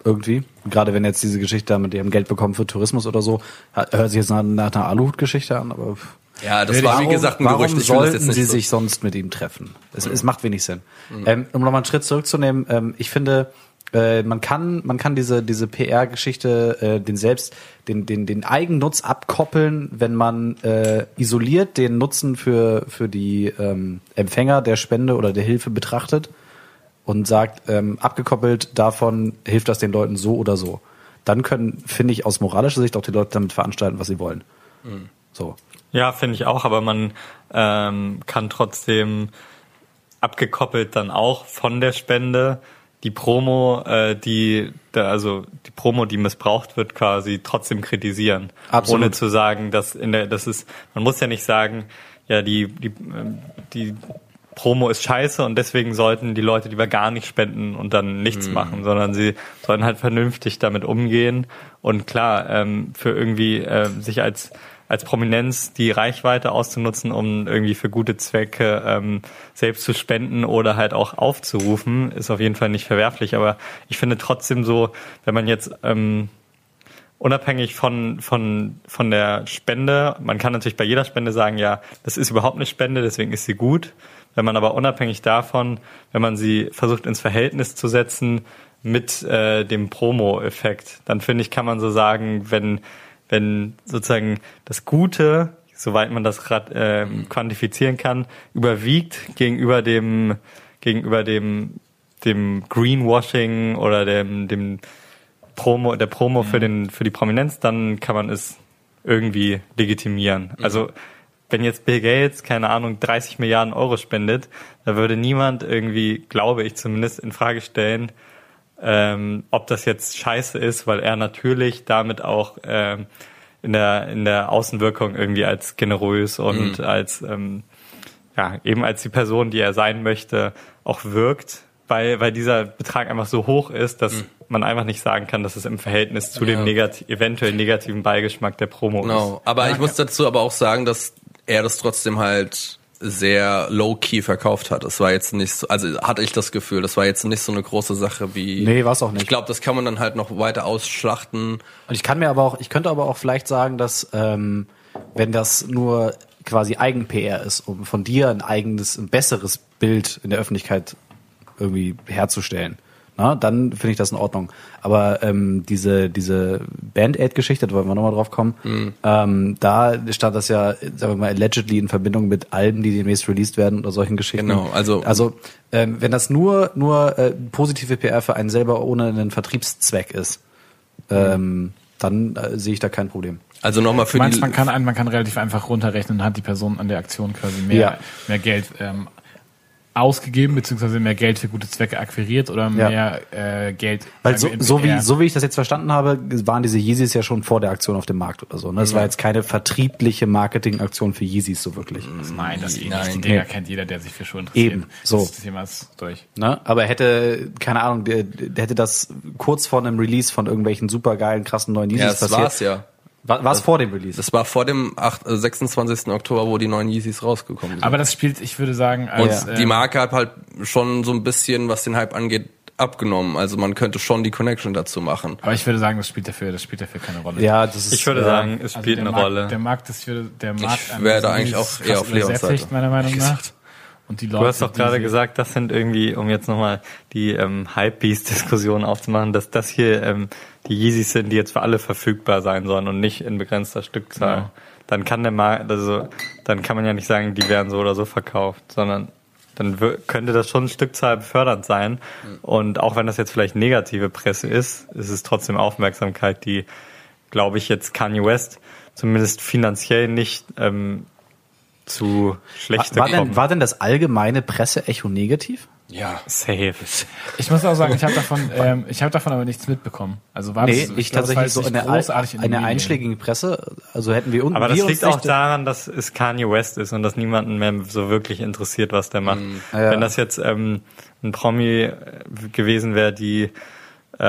Irgendwie. Gerade wenn jetzt diese Geschichte mit dem Geld bekommen für Tourismus oder so, hört sich jetzt nach, nach einer Aluhut-Geschichte an, aber ja, das war wie gesagt ein warum Gerücht. Ich sollten sie so- sich sonst mit ihm treffen? Es, es macht wenig Sinn. Ähm, um nochmal einen Schritt zurückzunehmen, ähm, ich finde, äh, man kann, man kann diese, diese PR-Geschichte, äh, den selbst, den, den, den Eigennutz abkoppeln, wenn man äh, isoliert den Nutzen für, für die ähm, Empfänger der Spende oder der Hilfe betrachtet und sagt, ähm, abgekoppelt davon hilft das den Leuten so oder so. Dann können, finde ich, aus moralischer Sicht auch die Leute damit veranstalten, was sie wollen. So. Ja, finde ich auch, aber man ähm, kann trotzdem abgekoppelt dann auch von der Spende die Promo, äh, die da, also die Promo, die missbraucht wird, quasi trotzdem kritisieren, Absolut. ohne zu sagen, dass in der, das ist, man muss ja nicht sagen, ja die die ähm, die Promo ist scheiße und deswegen sollten die Leute lieber gar nicht spenden und dann nichts machen, sondern sie sollen halt vernünftig damit umgehen und klar ähm, für irgendwie äh, sich als als Prominenz die Reichweite auszunutzen, um irgendwie für gute Zwecke ähm, selbst zu spenden oder halt auch aufzurufen, ist auf jeden Fall nicht verwerflich. Aber ich finde trotzdem so, wenn man jetzt ähm, unabhängig von, von, von der Spende, man kann natürlich bei jeder Spende sagen, ja, das ist überhaupt eine Spende, deswegen ist sie gut. Wenn man aber unabhängig davon, wenn man sie versucht ins Verhältnis zu setzen mit äh, dem Promo-Effekt, dann finde ich, kann man so sagen, wenn, wenn sozusagen das Gute, soweit man das grad, äh, quantifizieren kann, überwiegt gegenüber dem, gegenüber dem, dem Greenwashing oder dem, dem Promo, der Promo für den, für die Prominenz, dann kann man es irgendwie legitimieren. Also, wenn jetzt Bill Gates, keine Ahnung, 30 Milliarden Euro spendet, da würde niemand irgendwie, glaube ich zumindest, in Frage stellen, ähm, ob das jetzt scheiße ist, weil er natürlich damit auch ähm, in der in der Außenwirkung irgendwie als generös und als ähm, ja eben als die Person, die er sein möchte, auch wirkt, weil weil dieser Betrag einfach so hoch ist, dass man einfach nicht sagen kann, dass es im Verhältnis zu dem Ja. negati eventuell negativen Beigeschmack der Promo Genau. Aber ich muss dazu aber auch sagen, dass er das trotzdem halt sehr low-key verkauft hat. Es war jetzt nicht so, also hatte ich das Gefühl, das war jetzt nicht so eine große Sache wie. Nee, war's auch nicht. Ich glaube, das kann man dann halt noch weiter ausschlachten. Und ich kann mir aber auch, ich könnte aber auch vielleicht sagen, dass ähm, wenn das nur quasi Eigen-PR ist, um von dir ein eigenes, ein besseres Bild in der Öffentlichkeit irgendwie herzustellen, na, dann finde ich das in Ordnung. Aber ähm, diese diese Band-Aid-Geschichte, da wollen wir nochmal drauf kommen, ähm, da stand das ja, sagen wir mal, allegedly in Verbindung mit Alben, die demnächst released werden oder solchen Geschichten. Genau, also- also ähm, wenn das nur nur äh, positive PR für einen selber ohne einen Vertriebszweck ist, ähm, dann äh, sehe ich da kein Problem. Also nochmal Du für meinst, die. man kann, man kann relativ einfach runterrechnen, hat die Person an der Aktion quasi mehr, Ja. mehr Geld ähm, ausgegeben, beziehungsweise mehr Geld für gute Zwecke akquiriert oder Ja. mehr äh, Geld. Weil so, so, wie, so wie ich das jetzt verstanden habe, waren diese Yeezys ja schon vor der Aktion auf dem Markt oder so. Ne? Das war jetzt keine vertriebliche Marketingaktion für Yeezys so wirklich. Nein, das eh Nein. nicht. Die Dinger Nee. kennt jeder, der sich für Schuhe interessiert. Eben, so. Das Thema ist durch. Ne? Aber hätte, keine Ahnung, der, der hätte das kurz vor einem Release von irgendwelchen supergeilen, krassen neuen Yeezys ja, das passiert. war's ja. War es vor dem Release? Das war vor dem 8, äh, 26. Oktober, wo die neuen Yeezys rausgekommen sind. Aber das spielt, ich würde sagen, Und als, die Marke hat halt schon so ein bisschen, was den Hype angeht, abgenommen. Also man könnte schon die Connection dazu machen. aber ich würde sagen, das spielt dafür, das spielt dafür keine Rolle. ja, das ist. Ich würde sagen, es Also spielt der eine Markt, Rolle. Der Markt ist für der Markt Ich wäre da eigentlich auch eher auf Leons Seite. meiner Meinung nach. Und die Leute, Du hast doch gerade gesagt, das sind irgendwie, um jetzt nochmal die ähm, Hype-Beast-Diskussion aufzumachen, dass das hier ähm, die Yeezys sind, die jetzt für alle verfügbar sein sollen und nicht in begrenzter Stückzahl. Genau. Dann kann der Markt, also dann kann man ja nicht sagen, die werden so oder so verkauft, sondern dann könnte das schon Stückzahl befördernd sein. Und auch wenn das jetzt vielleicht negative Presse ist, ist es trotzdem Aufmerksamkeit, die, glaube ich, jetzt Kanye West zumindest finanziell nicht ähm, zu War, schlecht war, bekommen. denn, war denn das allgemeine Presseecho negativ? Ja. Safe. Ich muss auch sagen, ich habe davon, ähm, ich habe davon aber nichts mitbekommen. Also war Nee, das, ich glaub, das war tatsächlich so eine, großartig in eine einschlägige Presse. Also hätten wir unten Aber das liegt auch daran, dass es Kanye West ist und dass niemanden mehr so wirklich interessiert, was der macht. Ja. Wenn das jetzt ähm, ein Promi äh, gewesen wäre, die äh,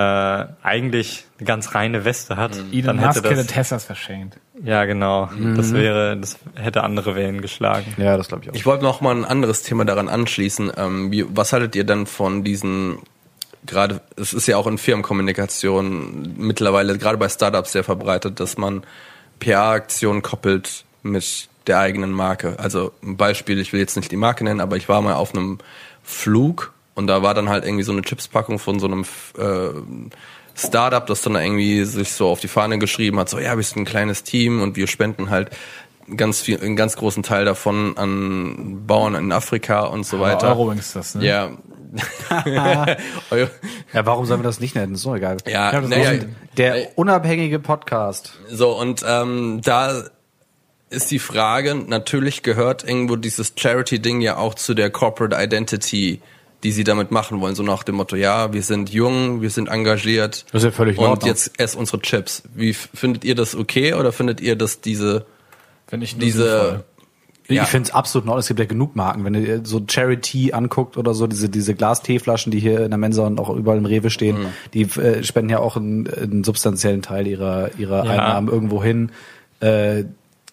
eigentlich eine ganz reine Weste hat, Elon dann Musk hätte hätte das Teslas verschenkt. Ja genau, das wäre, das hätte andere Wellen geschlagen. Ja, das glaube ich auch. Ich wollte noch mal ein anderes Thema daran anschließen. Ähm, wie, was haltet ihr denn von diesen, gerade, es ist ja auch in Firmenkommunikation mittlerweile, gerade bei Startups sehr verbreitet, dass man PR-Aktionen koppelt mit der eigenen Marke. Also ein Beispiel, ich will jetzt nicht die Marke nennen, aber ich war mal auf einem Flug und da war dann halt irgendwie so eine Chipspackung von so einem äh, Startup, das dann irgendwie sich so auf die Fahne geschrieben hat, so ja, wir sind ein kleines Team und wir spenden halt ganz viel, einen ganz großen Teil davon an Bauern in Afrika und so weiter. Eurowings ist das, ne? Ja. Ja, warum sollen wir das nicht nennen? ist so egal. ja, Ja, naja, ist Der unabhängige Podcast. so und ähm, da ist die Frage, natürlich gehört irgendwo dieses Charity-Ding ja auch zu der Corporate Identity, die sie damit machen wollen, so nach dem Motto, ja, wir sind jung, wir sind engagiert Das ist ja völlig und jetzt ess unsere Chips. Wie findet ihr das okay oder findet ihr das diese Wenn ich diese sinnvoll. Ja. Ich finde es absolut Ordnung. Es gibt ja genug Marken. Wenn ihr so Charity anguckt oder so, diese, diese Glas-Teeflaschen, die hier in der Mensa und auch überall im Rewe stehen, Mhm. die äh, spenden ja auch einen, einen substanziellen Teil ihrer, ihrer Ja. Einnahmen irgendwo hin. Äh,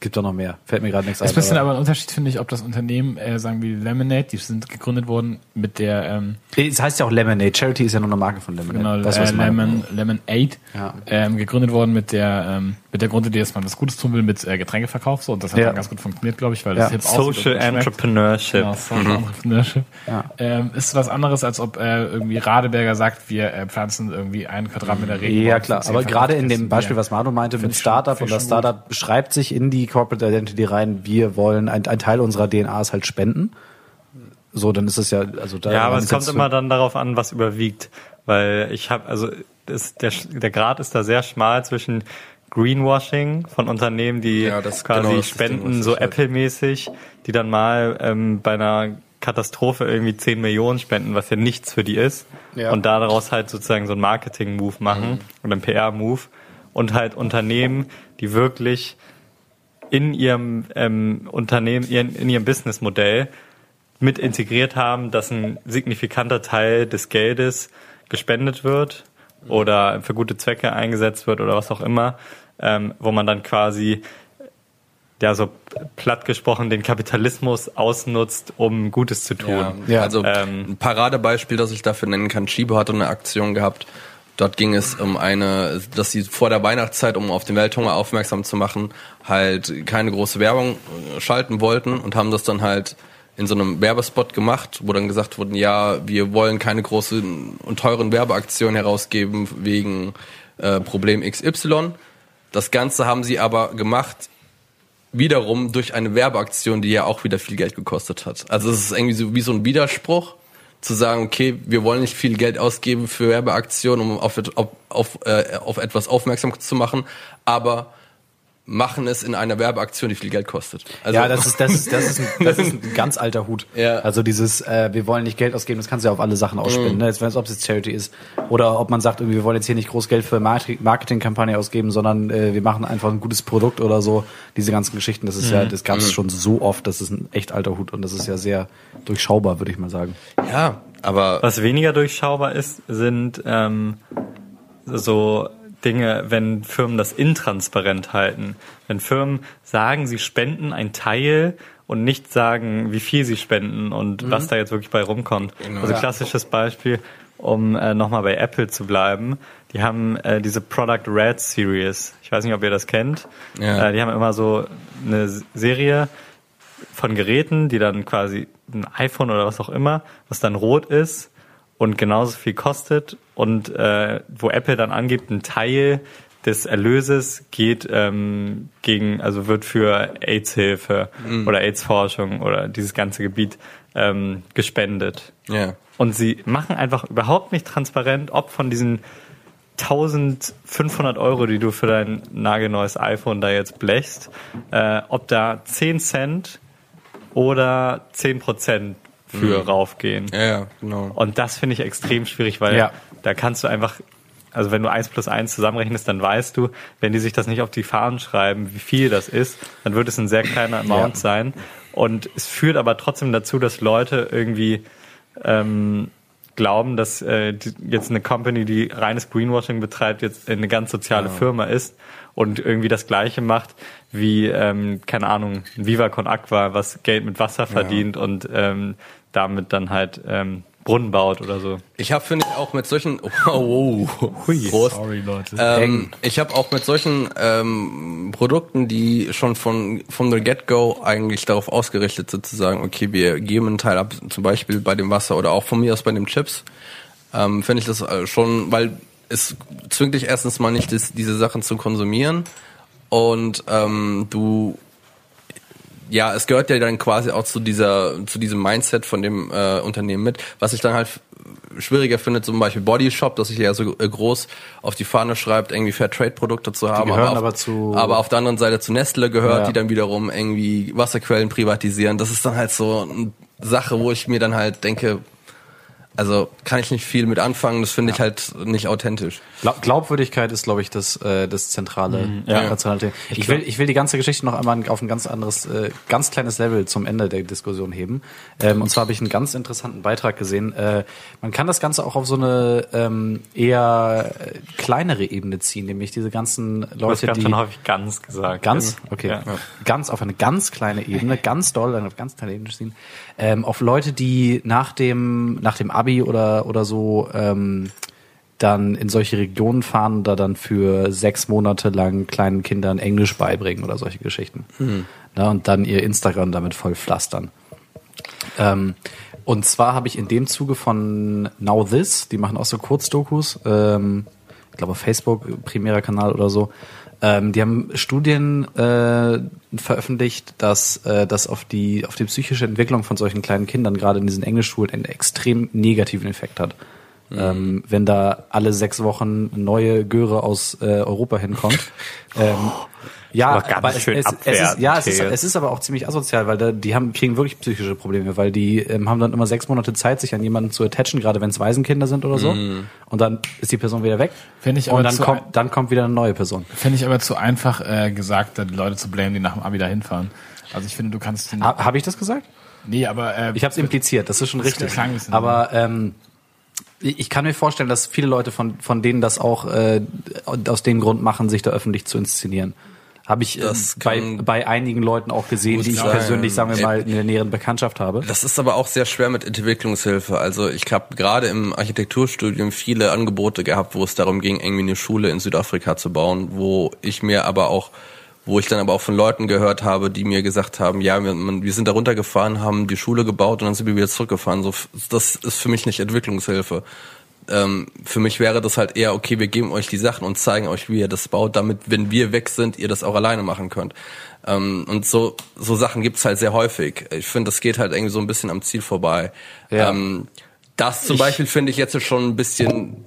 gibt doch noch mehr. Fällt mir gerade nichts Es ein. ist ein bisschen aber- ein Unterschied, finde ich, ob das Unternehmen, äh, sagen wir Lemonade, die sind gegründet worden mit der ähm, Es heißt ja auch Lemonade. Charity ist ja nur eine Marke von Lemonade. genau, du, was äh? Lemon, Lemonade, Ja. ähm, gegründet worden mit der ähm, mit der Grundidee, dass man was Gutes tun will mit äh, Getränkeverkauf so und das hat Ja. dann ganz gut funktioniert, glaube ich, weil Ja. das hip aussieht und Social. Entrepreneurship. Genau, Social Entrepreneurship. Ja. Ähm, ist was anderes, als ob äh, irgendwie Radeberger sagt, wir äh, pflanzen irgendwie einen Quadratmeter Regenwald. Ja, klar. Aber gerade in dem Beispiel, was Manu meinte mit Startup und das Startup beschreibt sich in die Corporate Identity rein, wir wollen, ein, ein Teil unserer DNA ist halt Spenden. So, dann ist es ja, also da. Ja, aber es kommt immer dann darauf an, was überwiegt. Weil ich habe, also das, der, der Grad ist da sehr schmal zwischen Greenwashing von Unternehmen, die Ja, das- quasi genau, ist Ding, spenden, so halt- Apple-mäßig, die dann mal ähm, bei einer Katastrophe irgendwie 10 Millionen spenden, was ja nichts für die ist. Ja. Und daraus halt sozusagen so einen Marketing-Move machen oder einen PR-Move. Und halt Unternehmen, die wirklich in ihrem ähm, Unternehmen, ihren, in ihrem Businessmodell mit integriert haben, dass ein signifikanter Teil des Geldes gespendet wird oder für gute Zwecke eingesetzt wird oder was auch immer, ähm, wo man dann quasi ja so platt gesprochen den Kapitalismus ausnutzt, um Gutes zu tun. Ja, Ja. also Ähm, ein Paradebeispiel, das ich dafür nennen kann, Chibo hatte eine Aktion gehabt. Dort ging es um eine, dass sie vor der Weihnachtszeit, um auf den Welthunger aufmerksam zu machen, halt keine große Werbung äh, schalten wollten und haben das dann halt in so einem Werbespot gemacht, wo dann gesagt wurde, ja, wir wollen keine großen und teuren Werbeaktionen herausgeben wegen äh, Problem XY. Das Ganze haben sie aber gemacht wiederum durch eine Werbeaktion, die ja auch wieder viel Geld gekostet hat. Also es ist irgendwie so wie so ein Widerspruch zu sagen, okay, wir wollen nicht viel Geld ausgeben für Werbeaktionen, um auf, auf, auf, äh, auf etwas aufmerksam zu machen, aber machen es in einer Werbeaktion, die viel Geld kostet. Also, ja, das ist, das ist, das ist, ein, das ist ein ganz alter Hut. Ja. Also dieses, äh, wir wollen nicht Geld ausgeben, das kannst du ja auf alle Sachen Mhm. ausspenden, ne? jetzt, wenn es, ob es jetzt Charity ist oder ob man sagt, irgendwie, wir wollen jetzt hier nicht groß Geld für Marketing- Marketingkampagne ausgeben, sondern äh, wir machen einfach ein gutes Produkt oder so. Diese ganzen Geschichten, das ist Mhm. ja, das gab es schon so oft, das ist ein echt alter Hut und das ist ja sehr durchschaubar, würde ich mal sagen. ja, aber Was weniger durchschaubar ist, sind ähm, so Dinge, wenn Firmen das intransparent halten. Wenn Firmen sagen, sie spenden ein Teil und nicht sagen, wie viel sie spenden und was da jetzt wirklich bei rumkommt. Also Ja. klassisches Beispiel, um äh, nochmal bei Apple zu bleiben. Die haben äh, diese Product Red Series. Ich weiß nicht, ob ihr das kennt. Ja. Äh, die haben immer so eine Serie von Geräten, die dann quasi ein iPhone oder was auch immer, was dann rot ist und genauso viel kostet und äh, wo Apple dann angibt, ein Teil des Erlöses geht ähm, gegen, also wird für AIDS-Hilfe oder AIDS-Forschung oder dieses ganze Gebiet ähm, gespendet. ja. Und sie machen einfach überhaupt nicht transparent, ob von diesen 1500 Euro, die du für dein nagelneues iPhone da jetzt blechst, äh, ob da 10 Cent oder 10 Prozent für raufgehen. Ja, ja, genau. Und das finde ich extrem schwierig, weil Ja. da kannst du einfach, also wenn du eins plus eins zusammenrechnest, dann weißt du, wenn die sich das nicht auf die Fahnen schreiben, wie viel das ist, dann wird es ein sehr kleiner Amount sein. Und es führt aber trotzdem dazu, dass Leute irgendwie ähm, glauben, dass äh, die, jetzt eine Company, die reines Greenwashing betreibt, jetzt eine ganz soziale Firma ist und irgendwie das Gleiche macht wie, ähm, keine Ahnung, Viva Con Aqua, was Geld mit Wasser verdient und ähm, damit dann halt ähm, Brunnen baut oder so. Ich habe, finde ich, auch mit solchen... Oh, oh, Prost. Sorry, Leute. Ähm, ich habe auch mit solchen ähm, Produkten, die schon von von the get-go eigentlich darauf ausgerichtet sind, zu sagen, okay, wir geben einen Teil ab, zum Beispiel bei dem Wasser oder auch von mir aus bei den Chips, ähm, finde ich das äh, schon, weil es zwingt dich erstens mal nicht, das, diese Sachen zu konsumieren und ähm, du ja, es gehört ja dann quasi auch zu dieser, zu diesem Mindset von dem äh, Unternehmen mit. Was ich dann halt schwieriger finde, zum Beispiel Body Shop, dass sich ja so äh, groß auf die Fahne schreibt, irgendwie Fair Trade Produkte zu haben. gehören auf, aber zu- aber auf der anderen Seite zu Nestle gehört, Ja. die dann wiederum irgendwie Wasserquellen privatisieren. Das ist dann halt so eine Sache, wo ich mir dann halt denke, also kann ich nicht viel mit anfangen. Das finde ich halt nicht authentisch. Glaub, Glaubwürdigkeit ist, glaube ich, das, äh, das zentrale, ja. zentrale Thema. Ich will, ich will die ganze Geschichte noch einmal auf ein ganz anderes, äh, ganz kleines Level zum Ende der Diskussion heben. Ähm, und zwar habe ich einen ganz interessanten Beitrag gesehen. Äh, man kann das Ganze auch auf so eine ähm, eher äh, kleinere Ebene ziehen, nämlich diese ganzen Leute, die schon häufig ganz gesagt. Ganz? Okay. Ja. Ganz auf eine ganz kleine Ebene, ganz doll, auf ganz kleine Ebene ziehen. Ähm, auf Leute, die nach dem, nach dem Abi oder, oder so ähm, dann in solche Regionen fahren und da dann für sechs Monate lang kleinen Kindern Englisch beibringen oder solche Geschichten. Na, und dann ihr Instagram damit voll pflastern. Ähm, und zwar habe ich in dem Zuge von Now This, die machen auch so Kurzdokus, ähm, ich glaube Facebook, primärer Kanal oder so, ähm, die haben Studien äh, veröffentlicht, dass äh, das auf die auf die psychische Entwicklung von solchen kleinen Kindern gerade in diesen Englischschulen einen extrem negativen Effekt hat. Ähm, wenn da alle sechs Wochen neue Göre aus äh, Europa hinkommt. ähm, ja, aber ganz aber es, schön es, es ist, ja, es ist, es ist aber auch ziemlich asozial, weil da, die haben, kriegen wirklich psychische Probleme, weil die ähm, haben dann immer sechs Monate Zeit, sich an jemanden zu attachen, gerade wenn es Waisenkinder sind oder so. Und dann ist die Person wieder weg. Finde ich und aber dann zu kommt, dann kommt wieder eine neue Person. Finde ich aber zu einfach äh, gesagt, da die Leute zu blamen, die nach dem Abi da hinfahren. Also ich finde, du kannst Ha, Habe ich das gesagt? Nee, aber äh, Ich habe es impliziert, das ist schon richtig. klang ein bisschen Aber ähm, ich ich kann mir vorstellen, dass viele Leute von von denen das auch äh, aus dem Grund machen, sich da öffentlich zu inszenieren. Habe ich äh, Das bei, bei einigen Leuten auch gesehen, die ich sein. persönlich, sagen wir mal, in der näheren Bekanntschaft habe. Das ist aber auch sehr schwer mit Entwicklungshilfe. Also ich habe gerade im Architekturstudium viele Angebote gehabt, wo es darum ging, irgendwie eine Schule in Südafrika zu bauen, wo ich mir aber auch, wo ich dann aber auch von Leuten gehört habe, die mir gesagt haben, ja, wir, man, wir sind da runtergefahren, haben die Schule gebaut und dann sind wir wieder zurückgefahren. So, das ist für mich nicht Entwicklungshilfe. Ähm, für mich wäre das halt eher, okay, wir geben euch die Sachen und zeigen euch, wie ihr das baut, damit, wenn wir weg sind, ihr das auch alleine machen könnt. Ähm, und so, so Sachen gibt's halt sehr häufig. Ich finde, das geht halt irgendwie so ein bisschen am Ziel vorbei. Ja. Ähm, das zum Beispiel finde ich jetzt schon ein bisschen,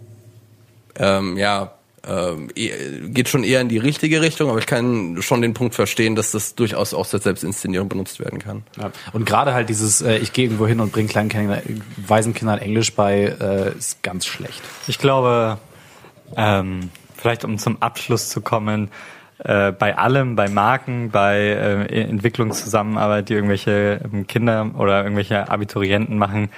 ähm, ja, geht schon eher in die richtige Richtung, aber ich kann schon den Punkt verstehen, dass das durchaus auch zur Selbstinszenierung benutzt werden kann. Ja. Und gerade halt dieses, äh, ich gehe irgendwo hin und bringe kleinen Kindern, Waisenkindern Englisch bei, äh, ist ganz schlecht. Ich glaube, ähm, vielleicht um zum Abschluss zu kommen, äh, bei allem, bei Marken, bei äh, Entwicklungszusammenarbeit, die irgendwelche ähm, Kinder oder irgendwelche Abiturienten machen,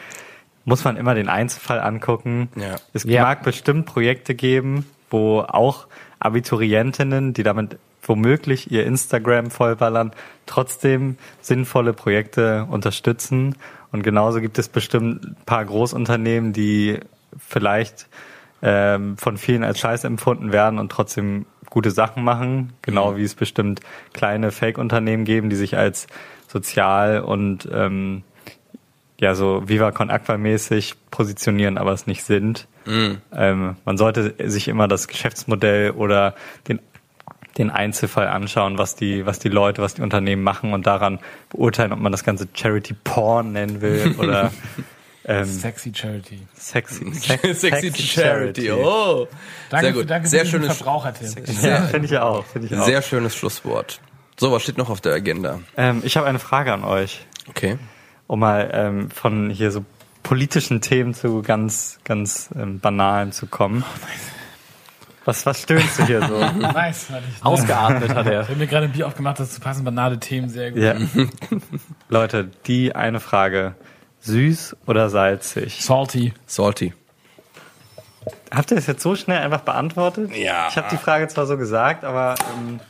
muss man immer den Einzelfall angucken. Ja. Es Ja. mag bestimmt Projekte geben, wo auch Abiturientinnen, die damit womöglich ihr Instagram vollballern, trotzdem sinnvolle Projekte unterstützen. Und genauso gibt es bestimmt ein paar Großunternehmen, die vielleicht ähm, von vielen als scheiße empfunden werden und trotzdem gute Sachen machen. Genau wie es bestimmt kleine Fake-Unternehmen geben, die sich als sozial und ähm, ja so Viva Con Aqua mäßig positionieren, aber es nicht sind. Ähm, man sollte sich immer das Geschäftsmodell oder den den Einzelfall anschauen, was die, was die Leute, was die Unternehmen machen und daran beurteilen, ob man das Ganze Charity Porn nennen will oder ähm, Sexy Charity. sexy, Sexy Charity, oh. Danke, Sehr gut. danke Sehr für schönes, Verbrauchertipp. Ja, finde ich auch, finde ich auch. sehr schönes Schlusswort. So, was steht noch auf der Agenda? Ähm, ich habe eine Frage an euch, Okay. um mal ähm, von hier so politischen Themen zu ganz, ganz ähm, banalen zu kommen. Was, was stöhnst du hier so? Nice, ich. Ausgeatmet hat er. Ich habe mir gerade ein Bier aufgemacht, das zu passen banale Themen sehr gut. ja. Leute, die eine Frage. Süß oder salzig? Salty. Salty. Habt ihr das jetzt so schnell einfach beantwortet? Ja. Ich habe die Frage zwar so gesagt, aber ähm,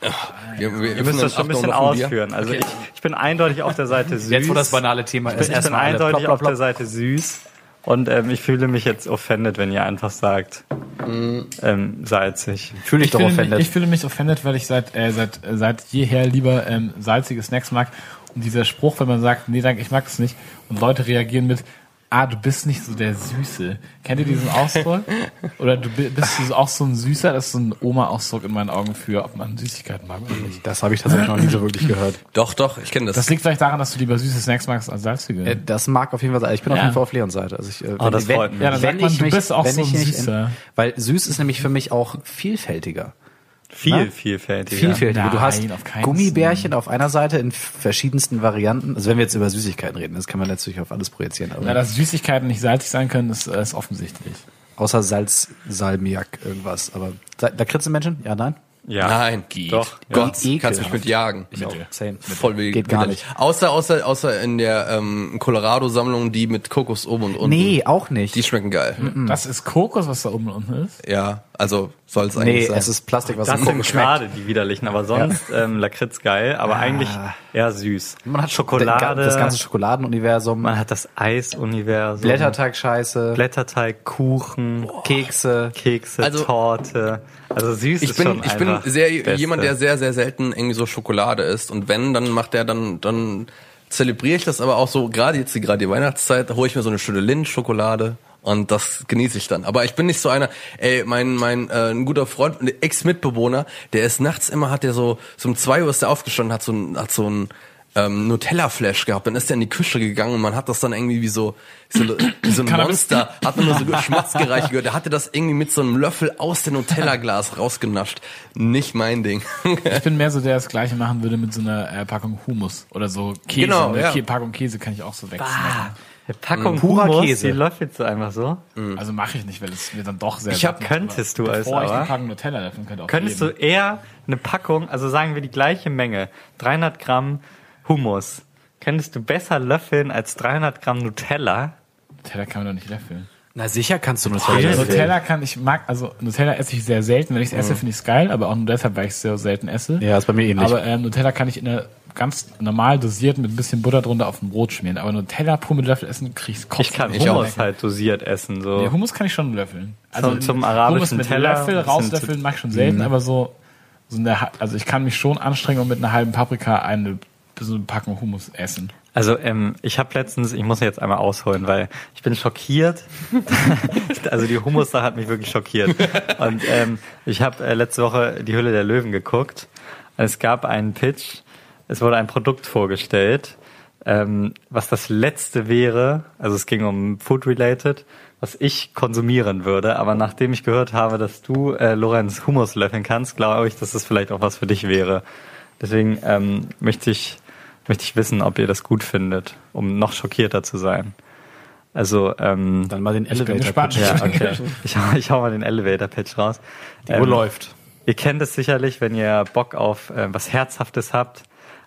Wir, wir ihr müsst das schon ein bisschen ausführen. Also ich, ich bin eindeutig auf der Seite süß. Jetzt, wo das banale Thema ich ist, bin, ich bin erstmal alle eindeutig plopp, auf der Seite süß. Und ähm, ich fühle mich jetzt offended, wenn ihr einfach sagt ähm, salzig. plopp. Fühl dich Ich doch fühle, mich, offended. ich fühle mich offended, weil ich seit, äh, seit, äh, seit jeher lieber ähm, salzige Snacks mag. Und dieser Spruch, wenn man sagt, nee, danke, ich mag es nicht, und Leute reagieren mit, ah, du bist nicht so der Süße. Kennt ihr diesen Ausdruck? Oder du bi- bist du auch so ein Süßer? Das ist so ein Oma-Ausdruck in meinen Augen für, ob man Süßigkeiten mag oder nicht. Das habe ich tatsächlich noch nie so wirklich gehört. Doch, doch, ich kenne das. Das liegt vielleicht daran, dass du lieber süße Snacks magst als salzige. Äh, Das mag auf jeden Fall sein. Ich bin auf Ja. jeden Fall auf Leons Seite. Also ich, äh, Oh, das freut mich. Ja, dann sagt man, du bist auch wenn so ich ein nicht- Süßer. Weil süß ist nämlich für mich auch vielfältiger. Viel Ne? vielfältiger. Vielfältiger. Du Nein, hast auf Gummibärchen auf einer Seite in verschiedensten Varianten. Also wenn wir jetzt über Süßigkeiten reden, das kann man natürlich auf alles projizieren. Aber Na, dass Süßigkeiten nicht salzig sein können, ist, ist offensichtlich. außer Salz, Salmiak, irgendwas. Aber da, da kritzen Menschen? Ja, nein? Ja. Nein. Geht. Doch. Ja. Gott, Ekelhaft. kannst mich mit jagen. Ich auch. Same. Voll wild. Geht gar nicht. Außer, außer, außer in der ähm, Colorado-Sammlung, die mit Kokos oben und unten. Nee, auch nicht. Die schmecken geil. Das ist Kokos, was da oben und unten ist. Ja, also soll es eigentlich nee, sein. es ist Plastik, was Das sind gerade die widerlichen, aber sonst ähm, Lakritz geil, aber eigentlich eher süß. Man hat Schokolade, Das ganze Schokoladenuniversum, man hat das Eisuniversum, Blätterteig-Scheiße, Blätterteig, Kuchen, Kekse. Kekse, Also- Torte. Also süß ich ist bin, schon ich bin sehr Beste. jemand, der sehr, sehr selten irgendwie so Schokolade isst. Und wenn, dann macht der dann, dann zelebriere ich das aber auch so, gerade jetzt die, gerade die Weihnachtszeit, da hole ich mir so eine schöne Lindt-Schokolade und das genieße ich dann. Aber ich bin nicht so einer, ey, mein, mein, äh, ein guter Freund, ein Ex-Mitbewohner, der ist nachts immer, hat der so, so um zwei Uhr ist der aufgestanden, hat so ein, hat so ein, ähm, Nutella-Flash gehabt, dann ist er in die Küche gegangen und man hat das dann irgendwie wie so, so, wie so ein Monster, hat man nur so geschmacksgereicht gehört. Der hatte das irgendwie mit so einem Löffel aus dem Nutella-Glas rausgenascht. Nicht mein Ding. Ich bin mehr so, der das gleiche machen würde mit so einer äh, Packung Hummus oder so Käse. Genau, eine ja. Packung Käse kann ich auch so wegsnacken. Eine Packung Purer Hummus, Käse. die löffelst du einfach so. Also mache ich nicht, weil es mir dann doch sehr Ich hab- könntest Aber du es Bevor ich aber. eine Packung Nutella löffeln könnte, Könntest jeden. du eher eine Packung, also sagen wir die gleiche Menge, 300 Gramm Hummus, könntest du besser löffeln als 300 Gramm Nutella? Nutella kann man doch nicht löffeln. Na sicher kannst du Nutella. Nutella. Nutella kann ich mag, also Nutella esse ich sehr selten. Wenn ich es esse, finde ich es geil, aber auch nur deshalb, weil ich es sehr selten esse. Ja, ist bei mir ähnlich. Aber ähm, Nutella kann ich in einer ganz normal dosierten mit ein bisschen Butter drunter auf dem Brot schmieren. Aber Nutella pur mit Löffel essen, krieg ich's Kopf. Ich kann Ich Hummus auch. halt dosiert essen, so. Nee, Hummus kann ich schon löffeln. Also Zum- zum arabischen Hummus mit Teller, Löffel rauslöffeln mache ich schon selten, aber so, so eine, also ich kann mich schon anstrengen und mit einer halben Paprika eine, so eine Packung Hummus essen. Also ähm, ich habe letztens, ich muss jetzt einmal ausholen, weil ich bin schockiert. also die Hummus-Sache hat mich wirklich schockiert. Und ähm, ich habe äh, letzte Woche die Hülle der Löwen geguckt. Es gab einen Pitch, es wurde ein Produkt vorgestellt, ähm, was das letzte wäre, also es ging um Food-related, was ich konsumieren würde. Aber nachdem ich gehört habe, dass du, äh, Lorenz, Hummus löffeln kannst, glaube ich, dass das vielleicht auch was für dich wäre. Deswegen ähm, möchte ich möchte ich wissen, ob ihr das gut findet, um noch schockierter zu sein. Also, ähm, Dann mal den Ich bin Elevator. gespannt. ja, okay. Ich hau, ich hau mal den Elevator-Pitch raus. Die Uhr läuft. Ihr kennt es sicherlich, wenn ihr Bock auf äh, was Herzhaftes habt,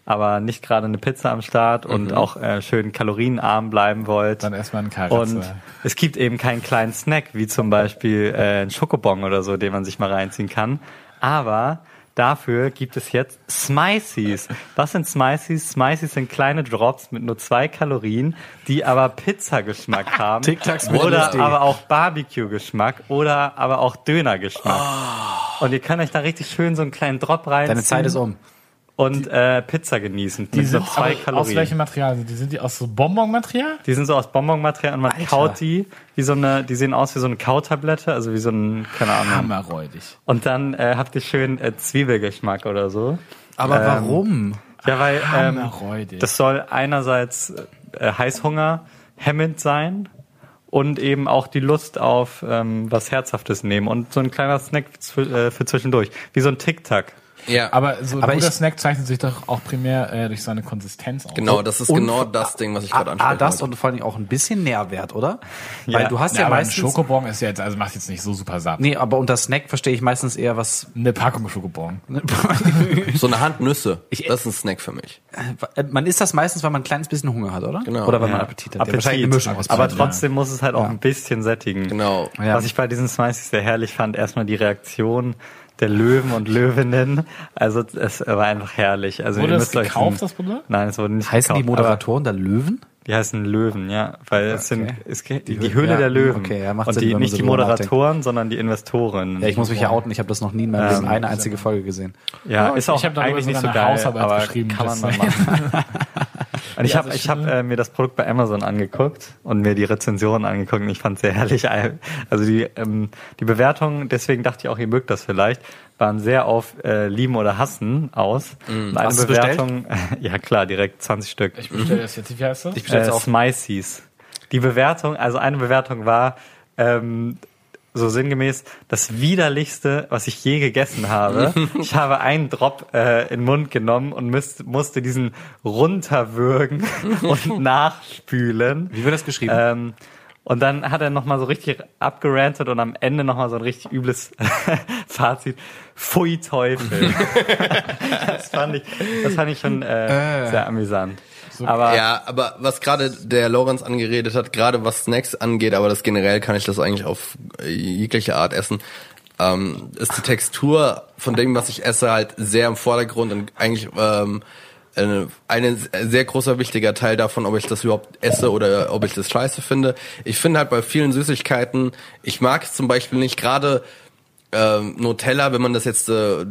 aber nicht gerade eine Pizza am Start und auch äh, schön kalorienarm bleiben wollt. Dann erstmal ein Und Karatze. es gibt eben keinen kleinen Snack, wie zum Beispiel äh, ein Schokobon oder so, den man sich mal reinziehen kann. Aber dafür gibt es jetzt Smicies. Was sind Smicies? Smicies sind kleine Drops mit nur zwei Kalorien, die aber Pizzageschmack haben. Tic Tacs oder aber auch Barbecue-Geschmack oder aber auch Döner-Geschmack. Und ihr könnt euch da richtig schön so einen kleinen Drop reinziehen. Deine Zeit ist um. Und äh, Pizza genießen Die sind zwei Kalorien. aus welchem Material sind die? Sind die aus so Bonbonmaterial? Die sind so aus Bonbonmaterial und man Alter. kaut die wie so eine, die sehen aus wie so eine Kautablette, also wie so ein, keine Ahnung. Hammerräudig. Und dann äh, habt ihr schön äh, Zwiebelgeschmack oder so. Aber Ähm, warum? Ja, weil ähm, das soll einerseits äh, Heißhunger hemmend sein und eben auch die Lust auf ähm, was Herzhaftes nehmen und so ein kleiner Snack zw- äh, für zwischendurch, wie so ein Tic-Tac. Ja, aber so ein Aber guter ich- Snack zeichnet sich doch auch primär äh, durch seine Konsistenz aus. genau, das ist Und- genau das Ding, was ich gerade Ah, anspreche. ah, das und vor allem auch ein bisschen Nährwert, oder? Ja. Weil du hast ja, Ja, aber ein meistens... Schokobon ist ja jetzt, also macht jetzt nicht so super satt. Nee, aber unter Snack verstehe ich meistens eher was... Eine Packung Schokobon. so eine Hand Nüsse, Ich- das ist ein Snack für mich. Äh, man isst das meistens, weil man ein kleines bisschen Hunger hat, oder? Genau. Oder weil man Ja. Appetit hat. Wahrscheinlich eine Mischung aus Aber trotzdem muss es halt auch ein bisschen sättigen. Genau. Ja. Was ich bei diesen Smileys sehr herrlich fand, erstmal die Reaktion der Löwen und Löwinnen. Also es war einfach herrlich. Also Wurde ihr das müsst euch gekauft, ein- das Produkt? Nein, es wurde nicht Heißen die gekauft, Moderatoren da Löwen? Die heißen Löwen, ja, weil es sind Okay. es, die, Die die Hö- Höhle ja, der Löwen. okay, ja, macht und Sinn, die, nicht so die Moderatoren, sondern die Investoren. Ja, ich muss mich ja outen, ich habe das noch nie in meinem Leben Ähm, eine einzige Folge gesehen. Ja, ist auch ich eigentlich nicht so geil, Hausarbeit aber geschrieben, kann man das mal machen. Und ich Ja, habe das ich hab, äh, mir das Produkt bei Amazon angeguckt und mir die Rezensionen angeguckt und ich fand sehr herrlich. Also die, ähm, die Bewertungen, deswegen dachte ich auch, ihr mögt das vielleicht, waren sehr auf äh, Lieben oder Hassen aus. Und eine Hast? Bewertung, ja klar, direkt 20 Stück. Ich bestelle das jetzt. Wie heißt das? Ich bestell's Äh, auch. Smicies. Die Bewertung, also eine Bewertung war, ähm, so sinngemäß das widerlichste, was ich je gegessen habe. ich habe einen Drop äh, in den Mund genommen und müsst, musste diesen runterwürgen und nachspülen. Wie wird das geschrieben? Ähm, und dann hat er nochmal so richtig abgerantet und am Ende nochmal so ein richtig übles Fazit. Pfui Teufel. das, fand ich, das fand ich schon äh, sehr amüsant. Aber ja, aber was gerade der Lorenz angeredet hat, gerade was Snacks angeht, aber das generell kann ich das eigentlich auf äh, jegliche Art essen, ähm, ist die Textur von dem, was ich esse, halt sehr im Vordergrund und eigentlich ähm, ein sehr großer wichtiger Teil davon, ob ich das überhaupt esse oder ob ich das scheiße finde. Ich finde halt bei vielen Süßigkeiten, ich mag es zum Beispiel nicht, gerade ähm, Nutella, wenn man das jetzt äh,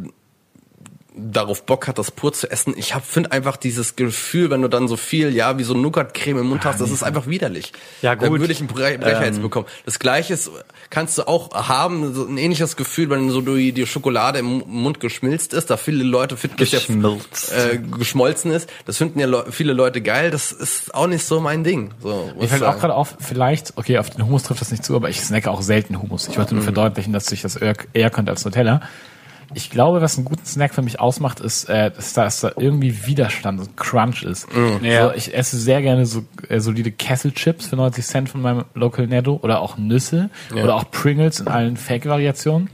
darauf Bock hat, das pur zu essen. Ich hab finde einfach dieses Gefühl, wenn du dann so viel, ja, wie so Nougat-Creme im Mund hast, das ist einfach widerlich. Ja, gut. würde ich einen Bre- Brecher jetzt bekommen. Das Gleiche ist, kannst du auch haben, so ein ähnliches Gefühl, wenn so die, die Schokolade im Mund geschmilzt ist, da viele Leute finden Geschmilzt. äh, geschmolzen ist. Das finden ja Leu- viele Leute geil. Das ist auch nicht so mein Ding. So, Mir fällt auch gerade auf, vielleicht, okay, auf den Hummus trifft das nicht zu, aber ich snacke auch selten Hummus. Ich wollte nur verdeutlichen, dass ich das eher, eher könnte als Nutella. Ich glaube, was einen guten Snack für mich ausmacht, ist, äh, dass, da, dass da irgendwie Widerstand und Crunch ist. Ja. So, ich esse sehr gerne so äh, solide Kesselchips für 90 Cent von meinem Local Netto oder auch Nüsse oder auch Pringles in allen Fake-Variationen.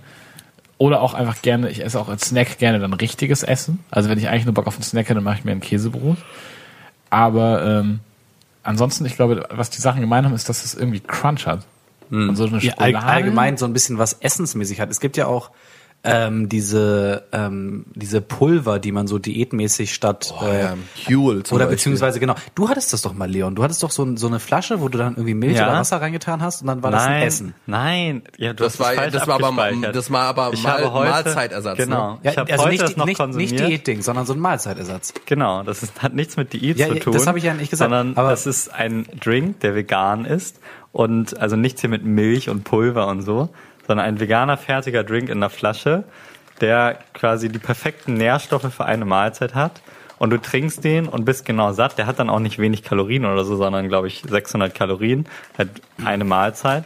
Oder auch einfach gerne, ich esse auch als Snack gerne dann richtiges Essen. Also wenn ich eigentlich nur Bock auf einen Snack hätte, dann mache ich mir ein Käsebrot. Aber ähm, ansonsten, ich glaube, was die Sachen gemein haben, ist, dass es irgendwie Crunch hat. Und so eine ja, allgemein so ein bisschen was essensmäßig hat. Es gibt ja auch ähm, diese ähm, diese Pulver, die man so diätmäßig statt Oh, äh, ja. Huel zum oder Beispiel. beziehungsweise genau. Du hattest das doch mal, Leon. Du hattest doch so, so eine Flasche, wo du dann irgendwie Milch Ja. oder Wasser reingetan hast und dann war das ein nein, Essen. nein, ja, du Das hast war- falsch das war aber- das war aber Ich habe heute, Mahlzeitersatz, Genau. ne? Ja, ich habe also heute nicht, das noch nicht, konsumiert. nicht Diätding, sondern so ein Mahlzeitersatz. Genau, das ist, hat nichts mit Diät Ja, zu tun. das habe ich ja nicht gesagt, Sondern aber- das ist ein Drink, der vegan ist und also nichts hier mit Milch und Pulver und so, sondern ein veganer fertiger Drink in einer Flasche, der quasi die perfekten Nährstoffe für eine Mahlzeit hat. Und du trinkst den und bist genau satt. Der hat dann auch nicht wenig Kalorien oder so, sondern glaube ich 600 Kalorien, hat eine Mahlzeit.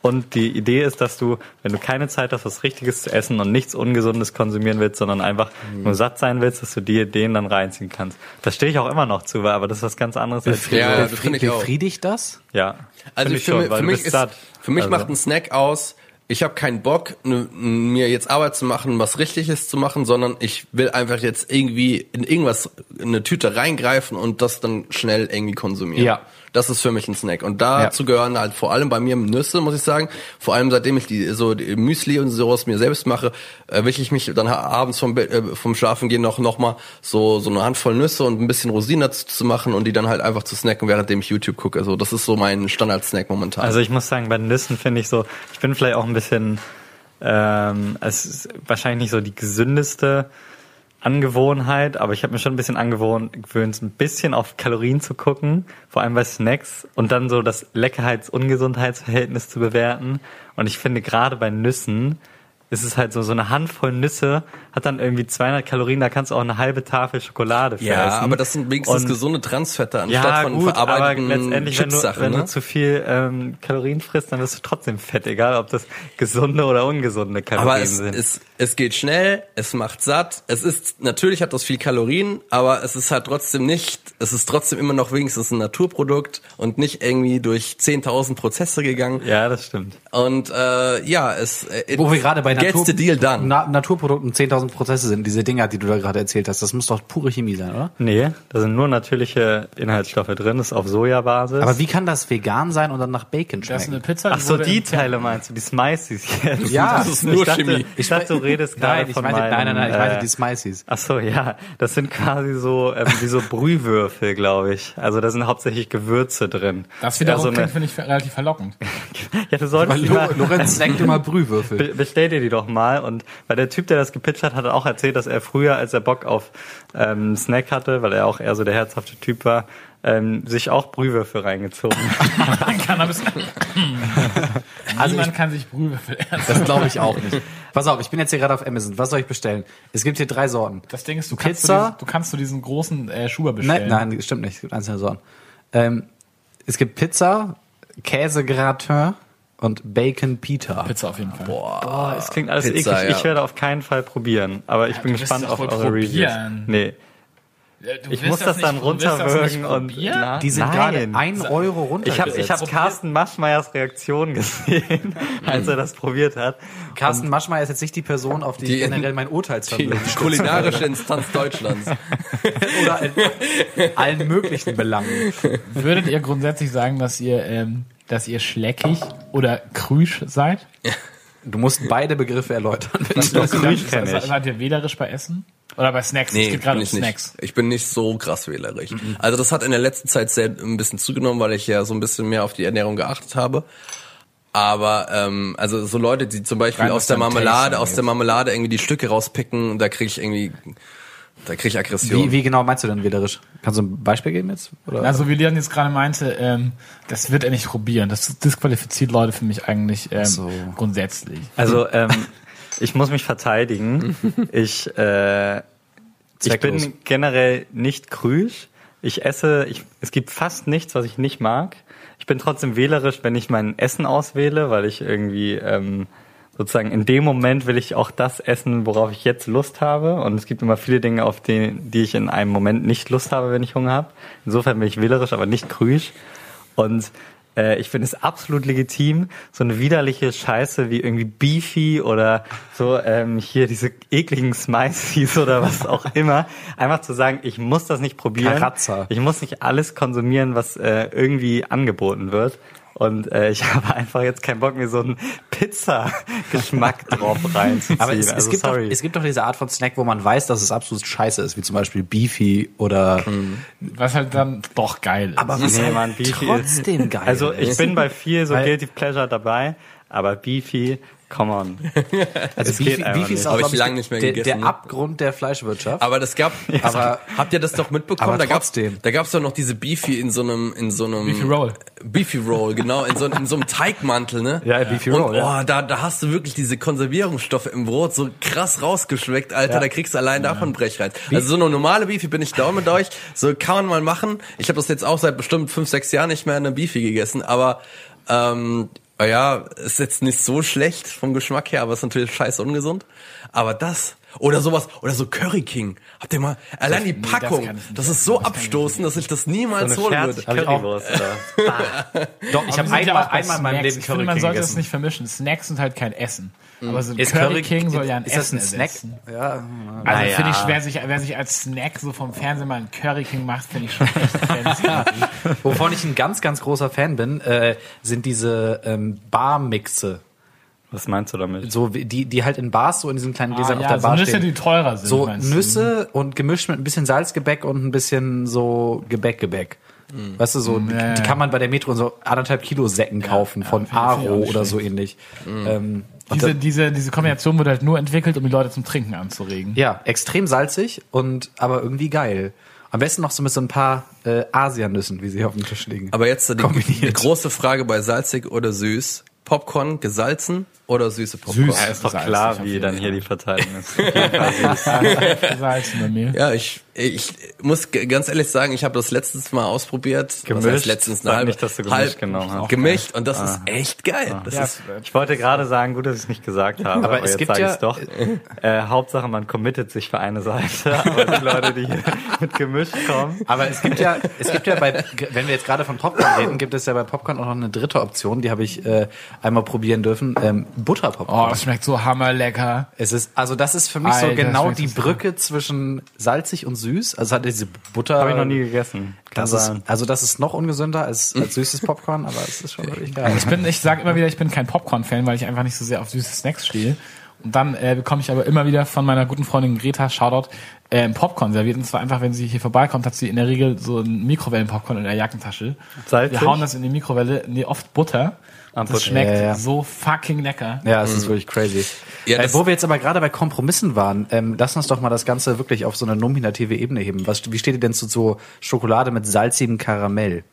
Und die Idee ist, dass du, wenn du keine Zeit hast, was Richtiges zu essen und nichts Ungesundes konsumieren willst, sondern einfach nur satt sein willst, dass du dir den dann reinziehen kannst. Da stehe ich auch immer noch zu, aber das ist was ganz anderes als Ja, so- das finde ich auch. Befriedigt das? ja. Also für, schon, mich, weil für mich ist, satt. für mich Also- macht ein Snack aus. Ich habe keinen Bock, ne, mir jetzt Arbeit zu machen, was Richtiges zu machen, sondern ich will einfach jetzt irgendwie in irgendwas, in eine Tüte reingreifen und das dann schnell irgendwie konsumieren. Ja. Das ist für mich ein Snack. Und dazu gehören halt vor allem bei mir Nüsse, muss ich sagen. Vor allem seitdem ich die so die Müsli und sowas mir selbst mache, erwische ich mich dann abends vom, äh, vom Schlafen gehen noch noch mal so so eine Handvoll Nüsse und ein bisschen Rosinen dazu zu machen und die dann halt einfach zu snacken, währenddem ich YouTube gucke. Also das ist so mein Standard-Snack momentan. Also ich muss sagen, bei Nüssen finde ich so, ich bin vielleicht auch ein bisschen, ähm, es ist wahrscheinlich nicht so die gesündeste Angewohnheit, aber ich habe mir schon ein bisschen angewohnt, gewöhnt, ein bisschen auf Kalorien zu gucken, vor allem bei Snacks und dann so das Leckerheits-Ungesundheitsverhältnis zu bewerten. Und ich finde gerade bei Nüssen ist es halt so, so eine Handvoll Nüsse hat dann irgendwie 200 Kalorien, da kannst du auch eine halbe Tafel Schokolade für ja, essen. aber das sind wenigstens Und- gesunde Transfette anstatt ja, von gut, aber verarbeiteten letztendlich, wenn, du, wenn Ne? du zu viel ähm, Kalorien frisst, dann wirst du trotzdem fett, egal ob das gesunde oder ungesunde Kalorien Aber es, sind. es, es geht schnell, es macht satt. Es ist natürlich hat das viel Kalorien, aber es ist halt trotzdem nicht. Es ist trotzdem immer noch wenigstens ein Naturprodukt und nicht irgendwie durch 10.000 Prozesse gegangen. ja, das stimmt. Und äh, ja, es äh, Wo wir gerade bei gets Natur the deal done. Na Naturprodukten 10.000 Prozesse sind, diese Dinger, die du da gerade erzählt hast, das muss doch pure Chemie sein, oder? Nee, da sind nur natürliche Inhaltsstoffe drin, das ist auf Sojabasis. Aber wie kann das vegan sein und dann nach Bacon Das ist eine schmecken? Pizza. Ach so, die Teile meinst du, die Smicies jetzt? Ja, das ist nur ich dachte, Chemie. Ich dachte, du redest gerade Nein, ich von meinte, meinem, nein, nein, nein, ich meinte äh, die Smicies. Ach so, ja, das sind quasi so ähm, wie so Brühwürfel, glaube ich. Also da sind hauptsächlich Gewürze drin. Das wiederum ja, so klingt, eine, finde ich, relativ verlockend. ja, du solltest Lorenz snackt immer Brühwürfel. Be bestell dir die doch mal. Und weil der Typ, der das gepitcht hat, hat auch erzählt, dass er früher, als er Bock auf ähm, Snack hatte, weil er auch eher so der herzhafte Typ war, ähm, sich auch Brühwürfel reingezogen hat. Cannabis. Also Niemand ich- kann sich Brühwürfel essen. Das glaube ich auch nicht. Pass auf, ich bin jetzt hier gerade auf Amazon. Was soll ich bestellen? Es gibt hier drei Sorten. Das Ding ist, du kannst, Pizza? Du, diesen, du kannst du diesen großen äh, Schuber bestellen. Nein, nein, stimmt nicht. Es gibt einzelne Sorten. Ähm, es gibt Pizza, Käsegratin und Bacon Pita. Pizza auf jeden Fall. Boah, es klingt alles Pizza, eklig. ja. Ich werde auf keinen Fall probieren, aber ich bin du wirst gespannt es auf eure Reviews. probieren. Nee, Du ich muss das, dann das runterwürgen nicht und? Na, Die sind gerade ein Euro runter. Ich habe ich hab Carsten Maschmeyers Reaktion gesehen, als er das probiert hat. Carsten Maschmeyer ist jetzt nicht die Person, auf die, Die- ich generell mein Urteilsvermögen die kulinarische Instanz Deutschlands. oder in allen möglichen Belangen. Würdet ihr grundsätzlich sagen, dass ihr, ähm, dass ihr schleckig oder krüsch seid? Du musst beide Begriffe erläutern. Was das Krüsch kenn ich. Seid ihr wählerisch bei Essen? Oder bei Snacks? es Nee, geht gerade bin um nicht. Snacks. Ich bin nicht so krass wählerisch. Also das hat in der letzten Zeit sehr ein bisschen zugenommen, weil ich ja so ein bisschen mehr auf die Ernährung geachtet habe. Aber ähm, also so Leute, die zum Beispiel Rein aus der Marmelade, aus der Marmelade irgendwie die Stücke rauspicken, da kriege ich irgendwie, da kriege ich Aggression. Wie, wie genau meinst du denn wählerisch? Kannst du ein Beispiel geben jetzt? Oder? Also wie Leon jetzt gerade meinte, ähm, das wird er nicht probieren. Das disqualifiziert Leute für mich eigentlich ähm, so. grundsätzlich. Also ähm, ich muss mich verteidigen. Ich, äh, ich bin generell nicht krüsch. Ich esse, ich, es gibt fast nichts, was ich nicht mag. Ich bin trotzdem wählerisch, wenn ich mein Essen auswähle, weil ich irgendwie ähm, sozusagen in dem Moment will ich auch das essen, worauf ich jetzt Lust habe. Und es gibt immer viele Dinge, auf die, die ich in einem Moment nicht Lust habe, wenn ich Hunger habe. Insofern bin ich wählerisch, aber nicht krüsch. Und äh, ich finde es absolut legitim, so eine widerliche Scheiße wie irgendwie Beefy oder so ähm, hier diese ekligen Smiceys oder was auch immer, einfach zu sagen, ich muss das nicht probieren. Karazza. Ich muss nicht alles konsumieren, was äh, irgendwie angeboten wird. Und äh, ich habe einfach jetzt keinen Bock, mir so einen Pizza-Geschmack drauf reinzuziehen. Aber es, es, also, gibt doch, es gibt doch diese Art von Snack, wo man weiß, dass es absolut scheiße ist, wie zum Beispiel Beefy oder. Was halt dann doch geil ist. Aber was Nee, halt Mann, Beefy trotzdem ist, geil Also ich ist. bin bei viel so Guilty Pleasure dabei, aber Beefy, come on. Also Es geht Beefy, einfach Beefy ist nicht. auch ich lange nicht mehr der, gegessen, der ne? Abgrund der Fleischwirtschaft. Aber das gab, Aber- habt ihr das doch mitbekommen? aber da gab's, trotzdem. da gab's doch noch diese Beefy in so einem, in so einem Beefy Roll. Beefy Roll, genau, in so, in so einem Teigmantel, ne? Ja, Beefy Und, Roll, ja. Oh, da, da hast du wirklich diese Konservierungsstoffe im Brot so krass rausgeschmeckt, Alter. Ja. Da kriegst du allein davon Brechreiz. Also so eine normale Beefy bin ich down mit euch. So kann man mal machen. Ich habe das jetzt auch seit bestimmt fünf, sechs Jahren nicht mehr in einer Beefy gegessen, aber ähm, ja, ist jetzt nicht so schlecht vom Geschmack her, aber ist natürlich scheiße ungesund. Aber das oder sowas oder so Curry King. Habt ihr mal allein die nee, das Packung, das, essen. ist so Das abstoßend, dass ich das niemals So holen würde. Hab ich auch. Currywurst Doch, ich habe einmal, einmal in meinem. Leben Ich Curry finde, man King sollte es gegessen. nicht vermischen. Snacks sind halt kein Essen. Aber so ein Ist Curry, King soll ja ein ist das Essen ein Snack? Ja. Also Naja. finde ich, wer sich, wer sich als Snack so vom Fernsehen mal ein Curry King macht, finde ich schon echt fancy. Wovon ich ein ganz, ganz großer Fan bin, äh, sind diese ähm, Barmixe. Was meinst du damit? So die, die halt in Bars so in diesen kleinen ah, Gläsern auf ja, der so Bar Nüsse, stehen. die teurer sind. so? Nüsse und gemischt mit ein bisschen Salzgebäck und ein bisschen so Gebäck-Gebäck. Weißt du, so, die, die kann man bei der Metro in so anderthalb Kilo Säcken kaufen von Aro oder so ähnlich. Ähm, und Diese, da, diese, diese Kombination wurde halt nur entwickelt, um die Leute zum Trinken anzuregen. ja, extrem salzig und aber irgendwie geil. Am besten noch so mit so ein paar äh, Asiannüssen, wie sie hier auf dem Tisch liegen. Aber jetzt die, Kombiniert. die große Frage bei salzig oder süß. Popcorn gesalzen oder süße Popcorn? Süß. Ja, ist doch klar, wie dann hier die Verteilung ist. Salz bei mir. Ja, ich, ich muss ganz ehrlich sagen, ich habe das letztens mal ausprobiert. Was Gemischt? heißt letztens Sag eine halbe, nicht, dass du gemischt genommen hast. Gemischt und das ist echt geil. Das Ja, ist, Ich wollte gerade sagen, gut, dass ich es nicht gesagt habe, aber, Aber es jetzt gibt sage ich ja- es doch. Äh, Hauptsache, man committet sich für eine Seite, aber die Leute, die hier mit gemischt kommen, Aber es gibt ja, es gibt ja bei, wenn wir jetzt gerade von Popcorn reden, gibt es ja bei Popcorn auch noch eine dritte Option, die habe ich äh, einmal probieren dürfen, ähm, Oh, Butterpopcorn. das schmeckt so hammerlecker. Es ist, also das ist für mich so Alter, genau schmeckt die das gut. Brücke zwischen salzig und süß. Also es hat diese Butter. habe ich noch nie gegessen. Kann Das ist, also das ist noch ungesünder als, als süßes Popcorn, aber es ist schon wirklich geil. Ich bin, ich sage immer wieder, ich bin kein Popcorn-Fan, weil ich einfach nicht so sehr auf süße Snacks stehe. Und dann äh, bekomme ich aber immer wieder von meiner guten Freundin Greta, Shoutout, äh, Popcorn serviert. Und zwar einfach, wenn sie hier vorbeikommt, hat sie in der Regel so ein Mikrowellenpopcorn in der Jackentasche. Salzig? Wir hauen das in die Mikrowelle, nee, oft Butter. Ah, Das schmeckt Ja, ja. so fucking lecker. Ja, es ist wirklich crazy. Ja, äh, wo wir jetzt aber gerade bei Kompromissen waren, ähm, lass uns doch mal das Ganze wirklich auf so eine nominative Ebene heben. Was, wie steht ihr denn zu so Schokolade mit salzigem Karamell?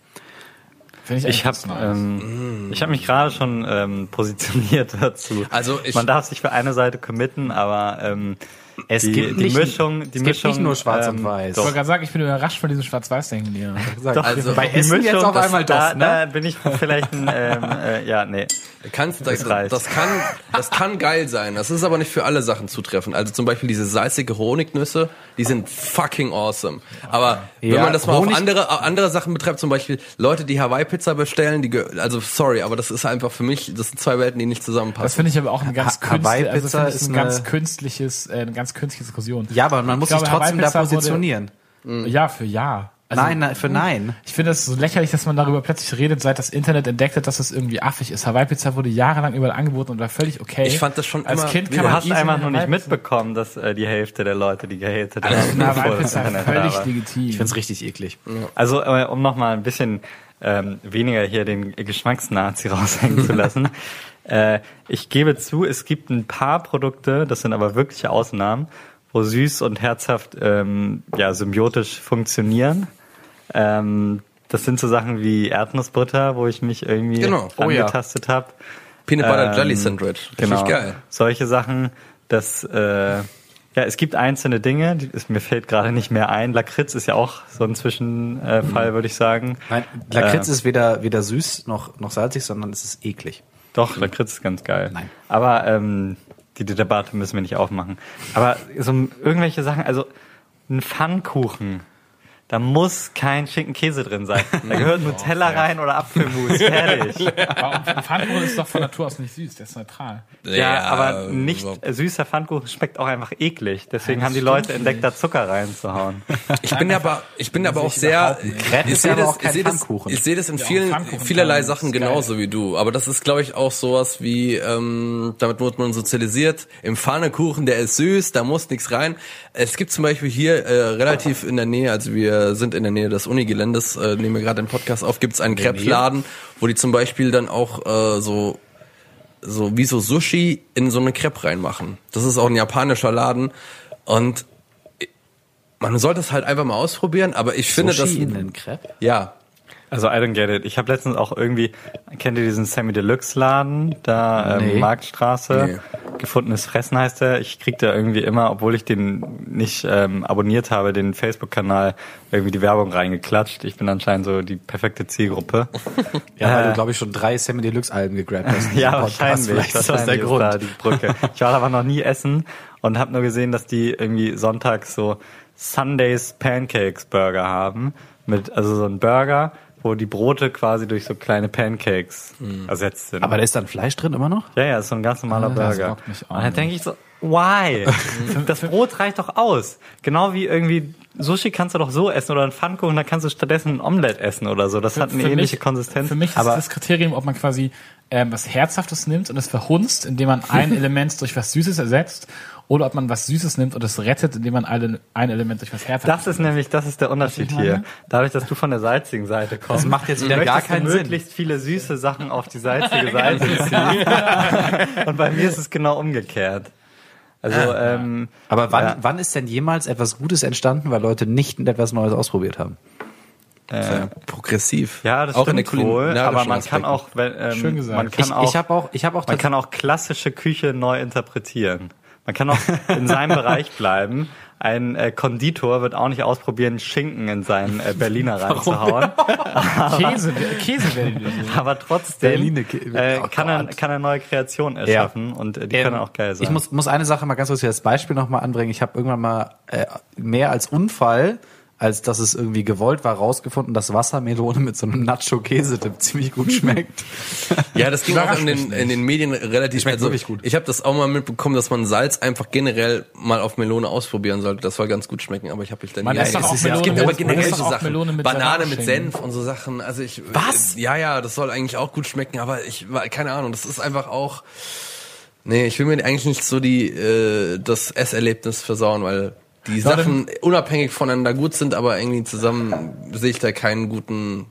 Finde Ich habe ähm, ich hab mich gerade schon ähm, positioniert dazu. Also ich- Man darf sich für eine Seite committen, aber ähm, Es die, gibt die nicht- Mischung, die es gibt Mischung, nicht nur schwarz ähm, und weiß. Ich Doch, wollte gerade sagen, ich bin überrascht von diesem Schwarz-Weiß-Denken hier. Doch, Also, bei Essen jetzt auf das- einmal da, doch, ne? Da bin ich vielleicht ein, ähm, äh, ja, nee. Kannst, das, reicht. das, kann, das kann geil sein. Das ist aber nicht für alle Sachen zutreffend. Also zum Beispiel diese salzige Honignüsse, die sind fucking awesome. Aber wenn Ja, man das mal Honig- auf andere, andere Sachen betreibt, zum Beispiel Leute, die Hawaii-Pizza bestellen, die, also sorry, aber das ist einfach für mich, das sind zwei Welten, die nicht Das zusammenpassen. finde ich aber auch ein ganz Ha- Hawaii-Pizza künstlich, also ich ist ein ganz künstliches, äh, eine ganz künstliche Diskussion. Ja, aber man muss Ich sich glaube, trotzdem da Hawaii-Pizza wurde- positionieren. Ja, für ja. Also, nein, nein, für nein. Ich finde es so lächerlich, dass man darüber plötzlich redet, seit das Internet entdeckt hat, dass es irgendwie affig ist. Hawaii-Pizza wurde jahrelang überall angeboten und war völlig okay. Ich fand das schon Als immer- Kind Du kann Du man hast einfach nur nicht mitbekommen, dass äh, die Hälfte der Leute, die gehatet haben, bevor das Hawaii-Pizza Internet da völlig war. legitim. Ich find's richtig eklig. Also, äh, um nochmal ein bisschen ähm, weniger hier den Geschmacksnazi raushängen zu lassen. Äh, ich gebe zu, es gibt ein paar Produkte, das sind aber wirkliche Ausnahmen, wo süß und herzhaft ähm, ja, symbiotisch funktionieren. Ähm, das sind so Sachen wie Erdnussbutter, wo ich mich irgendwie Genau. Oh ja. angetastet habe. Peanut Butter Ähm, Jelly Sandwich. Richtig Genau. geil. Solche Sachen, das äh, ja, es gibt einzelne Dinge, die, es, mir fällt gerade nicht mehr ein. Lakritz ist ja auch so ein Zwischenfall, würde ich sagen. Nein, Lakritz Äh, ist weder, weder süß noch, noch salzig, sondern es ist eklig. Doch, Lakritz ist ganz geil. Nein. Aber ähm, die, die Debatte müssen wir nicht aufmachen. Aber so irgendwelche Sachen, also ein Pfannkuchen, da muss kein Schinken-Käse drin sein. Da gehört Nutella rein oder Apfelmus. Fertig. Pfannkuchen ist doch von Natur aus nicht süß, der ist neutral. Ja, aber nicht überhaupt. süßer Pfannkuchen schmeckt auch einfach eklig. Deswegen haben die Leute entdeckt, da Zucker reinzuhauen. Ich bin aber, ich bin aber auch sehr. Crepe ich ist sehe aber das, auch kein ich sehe das, Pfannkuchen. ich sehe das in Ja, vielen, Pfannkuchen vielerlei kann- Sachen ist geil. genauso wie du. Aber das ist, glaube ich, auch sowas wie, ähm, damit wird man sozialisiert. Im Pfannekuchen, der ist süß, da muss nichts rein. Es gibt zum Beispiel hier äh, relativ in der Nähe, also wir sind in der Nähe des Unigeländes, äh, nehmen wir gerade den Podcast auf, gibt es einen Crepe-Laden, wo die zum Beispiel dann auch äh, so so wie so Sushi in so eine Crepe reinmachen. Das ist auch ein japanischer Laden und man sollte es halt einfach mal ausprobieren, aber ich finde das Sushi in den Crepe? ja, Also I don't get it. Ich habe letztens auch irgendwie, kennt ihr diesen Sammy Deluxe Laden, da ähm, Nee. Gefundenes Fressen heißt der. Ich krieg da irgendwie immer, obwohl ich den nicht ähm, abonniert habe, den Facebook-Kanal irgendwie die Werbung reingeklatscht. Ich bin anscheinend so die perfekte Zielgruppe. Ja, weil Äh, du, glaube ich, schon drei Sammy Deluxe Alben gegrabt hast. Ja, wahrscheinlich. Vielleicht ist das wahrscheinlich der Grund. da die Brücke. Ich war aber noch nie essen und habe nur gesehen, dass die irgendwie sonntags so Sundays Pancakes Burger haben. Mit, also so ein Burger, wo die Brote quasi durch so kleine Pancakes ersetzt sind. Aber da ist dann Fleisch drin immer noch? ja, ja, ist so ein ganz normaler das Burger. bockt mich auch Und dann denke ich so, why? das Brot reicht doch aus. Genau wie irgendwie Sushi kannst du doch so essen oder ein Pfannkuchen, dann kannst du stattdessen ein Omelette essen oder so. Das hat eine Für ähnliche mich- Konsistenz. Für mich ist Aber- das Kriterium, ob man quasi ähm, was Herzhaftes nimmt und es verhunzt, indem man ein Element durch was Süßes ersetzt, oder ob man was Süßes nimmt und es rettet, indem man alle, ein Element durch was Herzhaftes Das ist nämlich, das ist der Unterschied hier. Dadurch, dass du von der salzigen Seite kommst. Das macht jetzt wieder gar du keinen Sinn. möglichst viele süße Sachen auf die salzige Seite ziehen. Und bei mir ist es genau umgekehrt. Also, ähm, Aber wann, Ja. wann ist denn jemals etwas Gutes entstanden, weil Leute nicht etwas Neues ausprobiert haben? äh, progressiv. ja, das auch in der stimmt wohl, aber man Aspekten. kann auch, wenn, ähm, Schön gesagt. man kann Ich, auch, ich habe auch, ich habe auch man kann auch klassische Küche neu interpretieren. Man kann auch in seinem Bereich bleiben. Ein äh, Konditor wird auch nicht ausprobieren, Schinken in seinen äh, Berliner reinzuhauen. Käse, Käse Lösung. Aber trotzdem Berliner äh, Oh kann, er, kann er neue Kreationen erschaffen und äh, die Ähm, können auch geil sein. Ich muss, muss eine Sache mal ganz kurz hier als Beispiel nochmal anbringen. Ich habe irgendwann mal äh, mehr als Unfall, als dass es irgendwie gewollt war, rausgefunden, dass Wassermelone mit so einem Nacho-Käse-Dip ziemlich gut schmeckt. Ja, das ging auch in den, in den Medien relativ Schmeckt also, wirklich gut. Ich habe das auch mal mitbekommen, dass man Salz einfach generell mal auf Melone ausprobieren sollte. Das soll ganz gut schmecken, aber ich habe mich dann Man nie isst doch es auch ist ja- Melone Es gibt aber generell so Sachen. Melone mit Banane mit. Senf und so Sachen. Also ich Was? Ja, ja, das soll eigentlich auch gut schmecken, aber ich keine Ahnung, das ist einfach auch Nee, ich will mir eigentlich nicht so die äh, das Esserlebnis versauen, weil die Leute- Sachen unabhängig voneinander gut sind, aber irgendwie zusammen sehe ich da keinen guten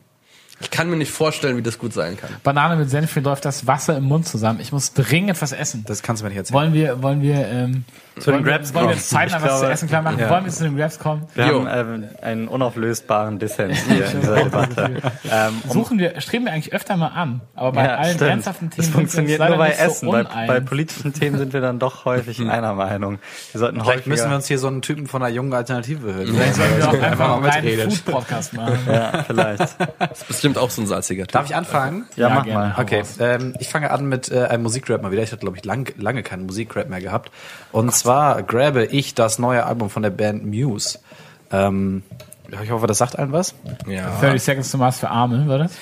Ich kann mir nicht vorstellen, wie das gut sein kann. Banane mit Senf, mir läuft das Wasser im Mund zusammen. Ich muss dringend was essen. Das kannst du mir nicht erzählen. Wollen wir, wollen wir, ähm, Zu den Grabs wollen wir kommen. jetzt zeitnah was zu essen klar machen? ja. Wollen wir zu den Grabs kommen? Wir Jo. haben ähm, einen unauflösbaren Dissens hier in dieser Debatte. Ähm, Suchen wir, streben wir eigentlich öfter mal an. Aber bei ja, allen stimmt. ernsthaften Themen Das funktioniert sind wir nur bei Essen. So bei, bei politischen Themen sind wir dann doch häufig einer Meinung. Wir sollten Vielleicht häufiger, müssen wir uns hier so einen Typen von einer jungen Alternative hören. Vielleicht sollten wir auch einfach mal einen. Food-Podcast machen. ja, vielleicht. Das ist bestimmt auch so ein salziger Typ. Darf ich anfangen? Ja, Ja, mach gerne. mal. Okay, ähm, ich fange an mit äh, einem Musikrap mal wieder. Ich hatte, glaube ich, lang, lange keinen Musikrap mehr gehabt. Und zwar grabe ich das neue Album von der Band Muse. Ähm, ja, ich hoffe, das sagt allen was. Ja. 30 Seconds to Mars für Arme, war das?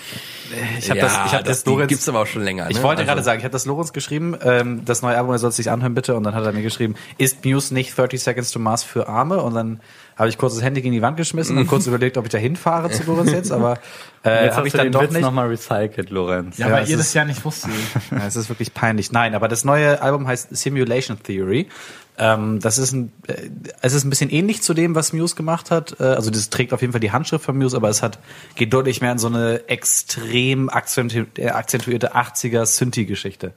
Ich habe das, ich hab das, die Lorenz, gibt's aber auch schon länger. ich ne? wollte Also- gerade sagen, ich habe das Lorenz geschrieben, ähm, das neue Album, er soll es sich anhören bitte. Und dann hat er mir geschrieben, ist Muse nicht 30 Seconds to Mars für Arme? Und dann habe ich kurz das Handy gegen die Wand geschmissen und kurz überlegt, ob ich da hinfahre zu Lorenz jetzt. Aber äh, Jetzt habe ich dann den doch Witz nicht. nochmal recycelt, Lorenz. Ja, Ja, weil ihr ist- das ja nicht wusstet. Ja, es ist wirklich peinlich. Nein, aber das neue Album heißt Simulation Theory. Ähm, das ist ein, äh, es ist ein bisschen ähnlich zu dem, was Muse gemacht hat. Äh, also das trägt auf jeden Fall die Handschrift von Muse, aber es hat geht deutlich mehr in so eine extrem akzentu äh, akzentuierte 80er Synthi-Geschichte.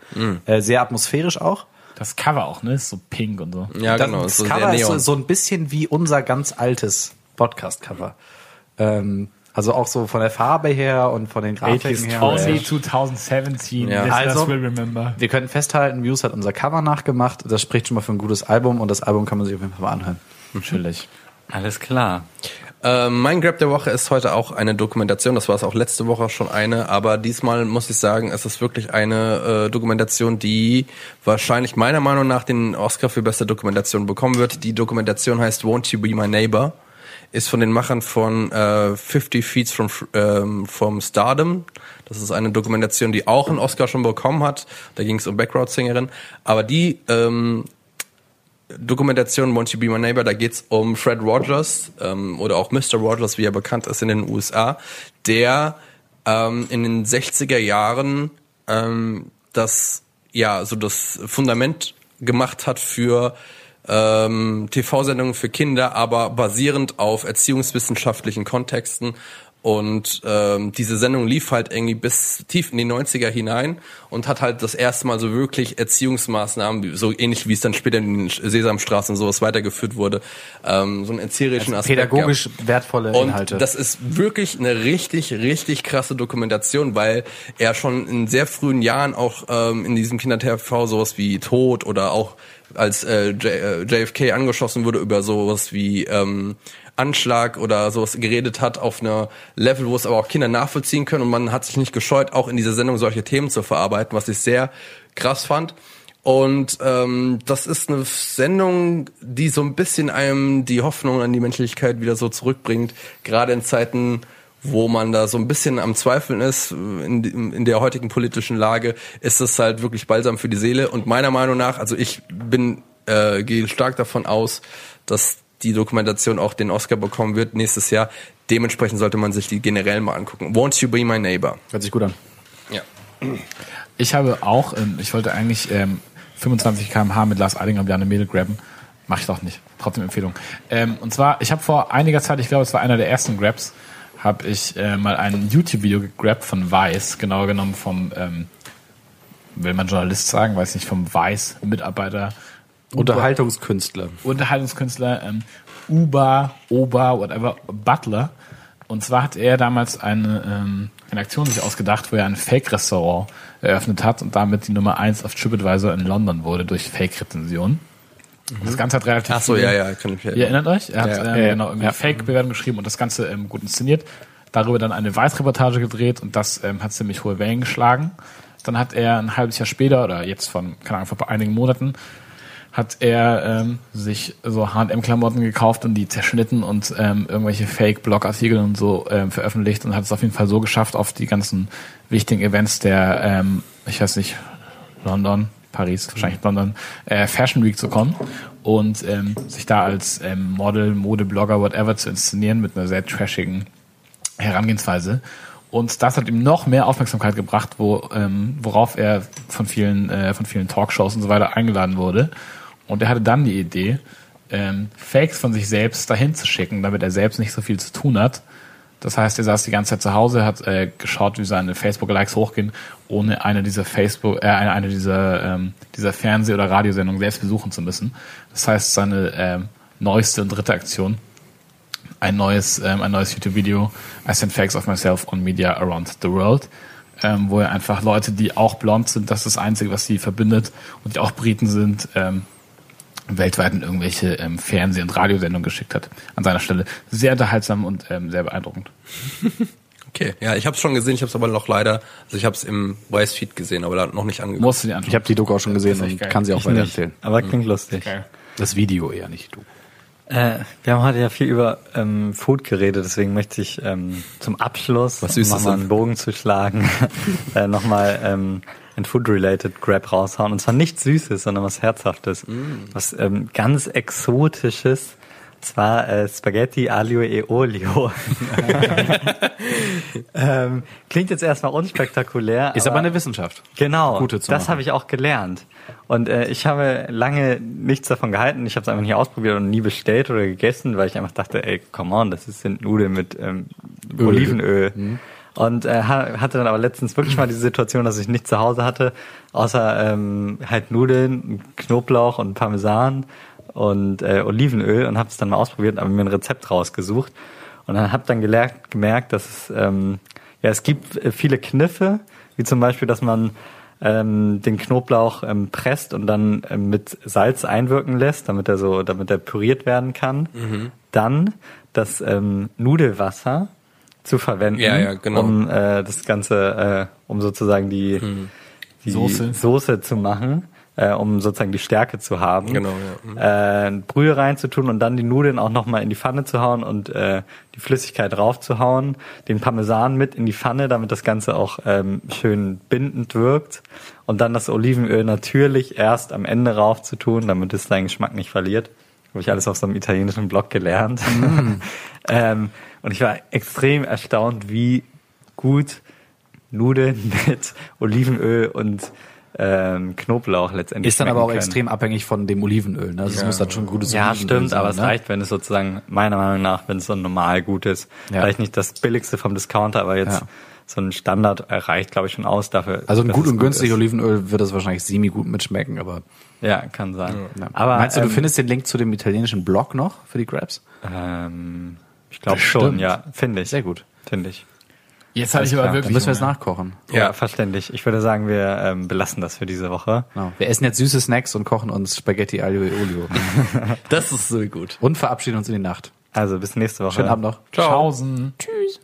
Äh, sehr atmosphärisch auch. Das Cover auch, ne? Ist so pink und so. Ja, Das- genau. Das ist so Cover ist so, so ein bisschen wie unser ganz altes Podcast-Cover. Ähm, also auch so von der Farbe her und von den Grafiken 80s her. Only 2017. Ja. Also- will remember. Wir können festhalten, Muse hat unser Cover nachgemacht. Das spricht schon mal für ein gutes Album und das Album kann man sich auf jeden Fall mal anhören. Natürlich. Alles klar. Ähm, mein Grab der Woche ist heute auch eine Dokumentation. Das war es auch letzte Woche schon eine, aber diesmal muss ich sagen, es ist wirklich eine äh, Dokumentation, die wahrscheinlich meiner Meinung nach den Oscar für beste Dokumentation bekommen wird. Die Dokumentation heißt Won't You Be My Neighbor, ist von den Machern von äh, 50 Feet from, ähm, from Stardom. Das ist eine Dokumentation, die auch einen Oscar schon bekommen hat. Da ging es um Background-Sängerin. Aber die ähm, Dokumentation Won't You Be My Neighbor, da geht's um Fred Rogers ähm, oder auch Mr. Rogers, wie er bekannt ist in den USA, der ähm, in den 60er Jahren ähm, das ja so das Fundament gemacht hat für ähm, TV-Sendungen für Kinder, aber basierend auf erziehungswissenschaftlichen Kontexten. Und ähm, diese Sendung lief halt irgendwie bis tief in die 90er hinein und hat halt das erste Mal so wirklich Erziehungsmaßnahmen, so ähnlich wie es dann später in den Sesamstraßen und sowas weitergeführt wurde, ähm, so einen erzieherischen Aspekt. Also Pädagogisch wertvolle Und Inhalte. das ist wirklich eine richtig, richtig krasse Dokumentation, weil er schon in sehr frühen Jahren auch ähm, in diesem Kinder-TV sowas wie Tod oder auch als äh, J, äh, JFK angeschossen wurde über sowas wie ähm, Anschlag oder sowas geredet hat auf einer Level, wo es aber auch Kinder nachvollziehen können und man hat sich nicht gescheut, auch in dieser Sendung solche Themen zu verarbeiten, was ich sehr krass fand. Und ähm, das ist eine Sendung, die so ein bisschen einem die Hoffnung an die Menschlichkeit wieder so zurückbringt, gerade in Zeiten, wo man da so ein bisschen am Zweifeln ist, in, in der heutigen politischen Lage, ist es halt wirklich balsam für die Seele. Und meiner Meinung nach, also ich bin, äh, gehe stark davon aus, dass die Dokumentation auch den Oscar bekommen wird nächstes Jahr. Dementsprechend sollte man sich die generell mal angucken. Won't You Be My Neighbor? Hört sich gut an. Ja. Ich habe auch, ähm, ich wollte eigentlich ähm, 25 km/h mit Lars Eidinger und Bjarne Mädel grabben. Mach ich doch nicht. Trotzdem Empfehlung. Ähm, und zwar, ich habe vor einiger Zeit, ich glaube, es war einer der ersten Grabs, habe ich äh, mal ein YouTube-Video gegrabt von Vice, genauer genommen vom, ähm, will man Journalist sagen, weiß nicht, vom Vice-Mitarbeiter, Unterhaltungskünstler. Unterhaltungskünstler ähm, Uber, Ober, whatever, Butler. Und zwar hat er damals eine, ähm, eine Aktion sich ausgedacht, wo er ein Fake-Restaurant eröffnet hat und damit die Nummer eins auf TripAdvisor in London wurde durch Fake-Rezensionen. Das Ganze hat relativ Ach so, viele- ja, ja, kann ich Ihr erinnert euch? Er hat Ja, ähm, ja. genau irgendwie Ja. Fake-Bewertung geschrieben und das Ganze ähm, gut inszeniert. Darüber dann eine Weißreportage gedreht und das ähm, hat ziemlich hohe Wellen geschlagen. Dann hat er ein halbes Jahr später oder jetzt von, keine Ahnung, vor einigen Monaten hat er ähm, sich so H&M-Klamotten gekauft und die zerschnitten und ähm, irgendwelche Fake-Blogartikel und so ähm, veröffentlicht und hat es auf jeden Fall so geschafft, auf die ganzen wichtigen Events der, ähm, ich weiß nicht, London, Paris, wahrscheinlich London, äh, Fashion Week zu kommen und ähm, sich da als ähm, Model, Modeblogger, whatever zu inszenieren mit einer sehr trashigen Herangehensweise. Und das hat ihm noch mehr Aufmerksamkeit gebracht, wo, ähm, worauf er von vielen, äh, von vielen Talkshows und so weiter eingeladen wurde. Und er hatte dann die Idee, ähm, Fakes von sich selbst dahin zu schicken, damit er selbst nicht so viel zu tun hat, Das heißt, er saß die ganze Zeit zu Hause, hat äh, geschaut, wie seine Facebook-Likes hochgehen, ohne eine dieser Facebook, äh, eine, eine dieser ähm, dieser Fernseh- oder Radiosendungen selbst besuchen zu müssen. Das heißt, seine ähm, neueste und dritte Aktion, ein neues ähm, ein neues YouTube-Video, I send facts of myself on media around the world, ähm, wo er einfach Leute, die auch blond sind, das ist das Einzige, was sie verbindet und die auch Briten sind, ähm, weltweit in irgendwelche ähm, Fernseh- und Radiosendungen geschickt hat. An seiner Stelle sehr unterhaltsam und ähm, sehr beeindruckend. Okay, ja, ich habe es schon gesehen, ich habe es aber noch leider, also ich habe es im Vice Feed gesehen, aber noch nicht angeguckt. Musst du dir anschauen. Ich habe die Doku auch schon gesehen und geil. kann sie auch Ich nicht, weiterempfehlen. aber klingt lustig. Geil. Das Video eher nicht du. Äh, wir haben heute ja viel über ähm, Food geredet, deswegen möchte ich ähm, zum Abschluss, um mal denn? einen Bogen zu schlagen, äh, nochmal ähm, ein Food-related Grab raushauen. Und zwar nichts Süßes, sondern was Herzhaftes. Was ähm, ganz Exotisches. Zwar äh, Spaghetti Aglio e Olio. ähm, klingt jetzt erstmal unspektakulär. Ist aber eine Wissenschaft. Genau, Gute zu das habe ich auch gelernt. Und äh, ich habe lange nichts davon gehalten. Ich habe es einfach nie ausprobiert und nie bestellt oder gegessen, weil ich einfach dachte, ey, come on, das ist- sind Nudeln mit ähm, Olivenöl. Und äh, ha- hatte dann aber letztens wirklich mal diese Situation, dass ich nichts zu Hause hatte, außer ähm, halt Nudeln, Knoblauch und Parmesan und äh, Olivenöl und habe es dann mal ausprobiert, aber mir ein Rezept rausgesucht und dann habe dann gelernt, gemerkt, dass es ähm, ja es gibt äh, viele Kniffe, wie zum Beispiel, dass man ähm, den Knoblauch ähm, presst und dann ähm, mit Salz einwirken lässt, damit er so, damit er püriert werden kann. Dann das ähm, Nudelwasser zu verwenden, Ja, ja, genau. um äh, das Ganze, äh, um sozusagen die, die Soße. Soße zu machen, äh, um sozusagen die Stärke zu haben. Genau, ja. Äh, Brühe reinzutun und dann die Nudeln auch nochmal in die Pfanne zu hauen und äh, die Flüssigkeit draufzuhauen, den Parmesan mit in die Pfanne, damit das Ganze auch ähm, schön bindend wirkt und dann das Olivenöl natürlich erst am Ende raufzutun, damit es seinen Geschmack nicht verliert. Habe ich alles auf so einem italienischen Blog gelernt. ähm, und ich war extrem erstaunt, wie gut Nudeln mit Olivenöl und ähm, Knoblauch letztendlich Ist dann aber auch können. extrem abhängig von dem Olivenöl. Ne? Also es muss dann schon gutes Ja, Olivenöl stimmt, sein, aber es ne? reicht, wenn es sozusagen, meiner Meinung nach, wenn es so ein normal gutes, Ja. vielleicht nicht das billigste vom Discounter, aber jetzt Ja. so ein Standard reicht, glaube ich, schon aus dafür. Also ein gut es und günstig ist. Olivenöl wird das wahrscheinlich semi gut mitschmecken, aber Ja, kann sein. ja. Aber meinst du, du ähm, findest den Link zu dem italienischen Blog noch für die Grabs? ähm, ich glaube schon, ja, finde ich. Sehr gut. Finde ich. Jetzt hatte ich aber Dann wirklich. müssen wir jetzt Hunger. nachkochen. Ja, verständlich. Ich würde sagen, wir ähm, belassen das für diese Woche. Genau. Wir essen jetzt süße Snacks und kochen uns Spaghetti Aglio e Olio. Das ist so gut. und verabschieden uns in die Nacht. Also bis nächste Woche. Schönen Abend noch. Tschaußen. Tschüss.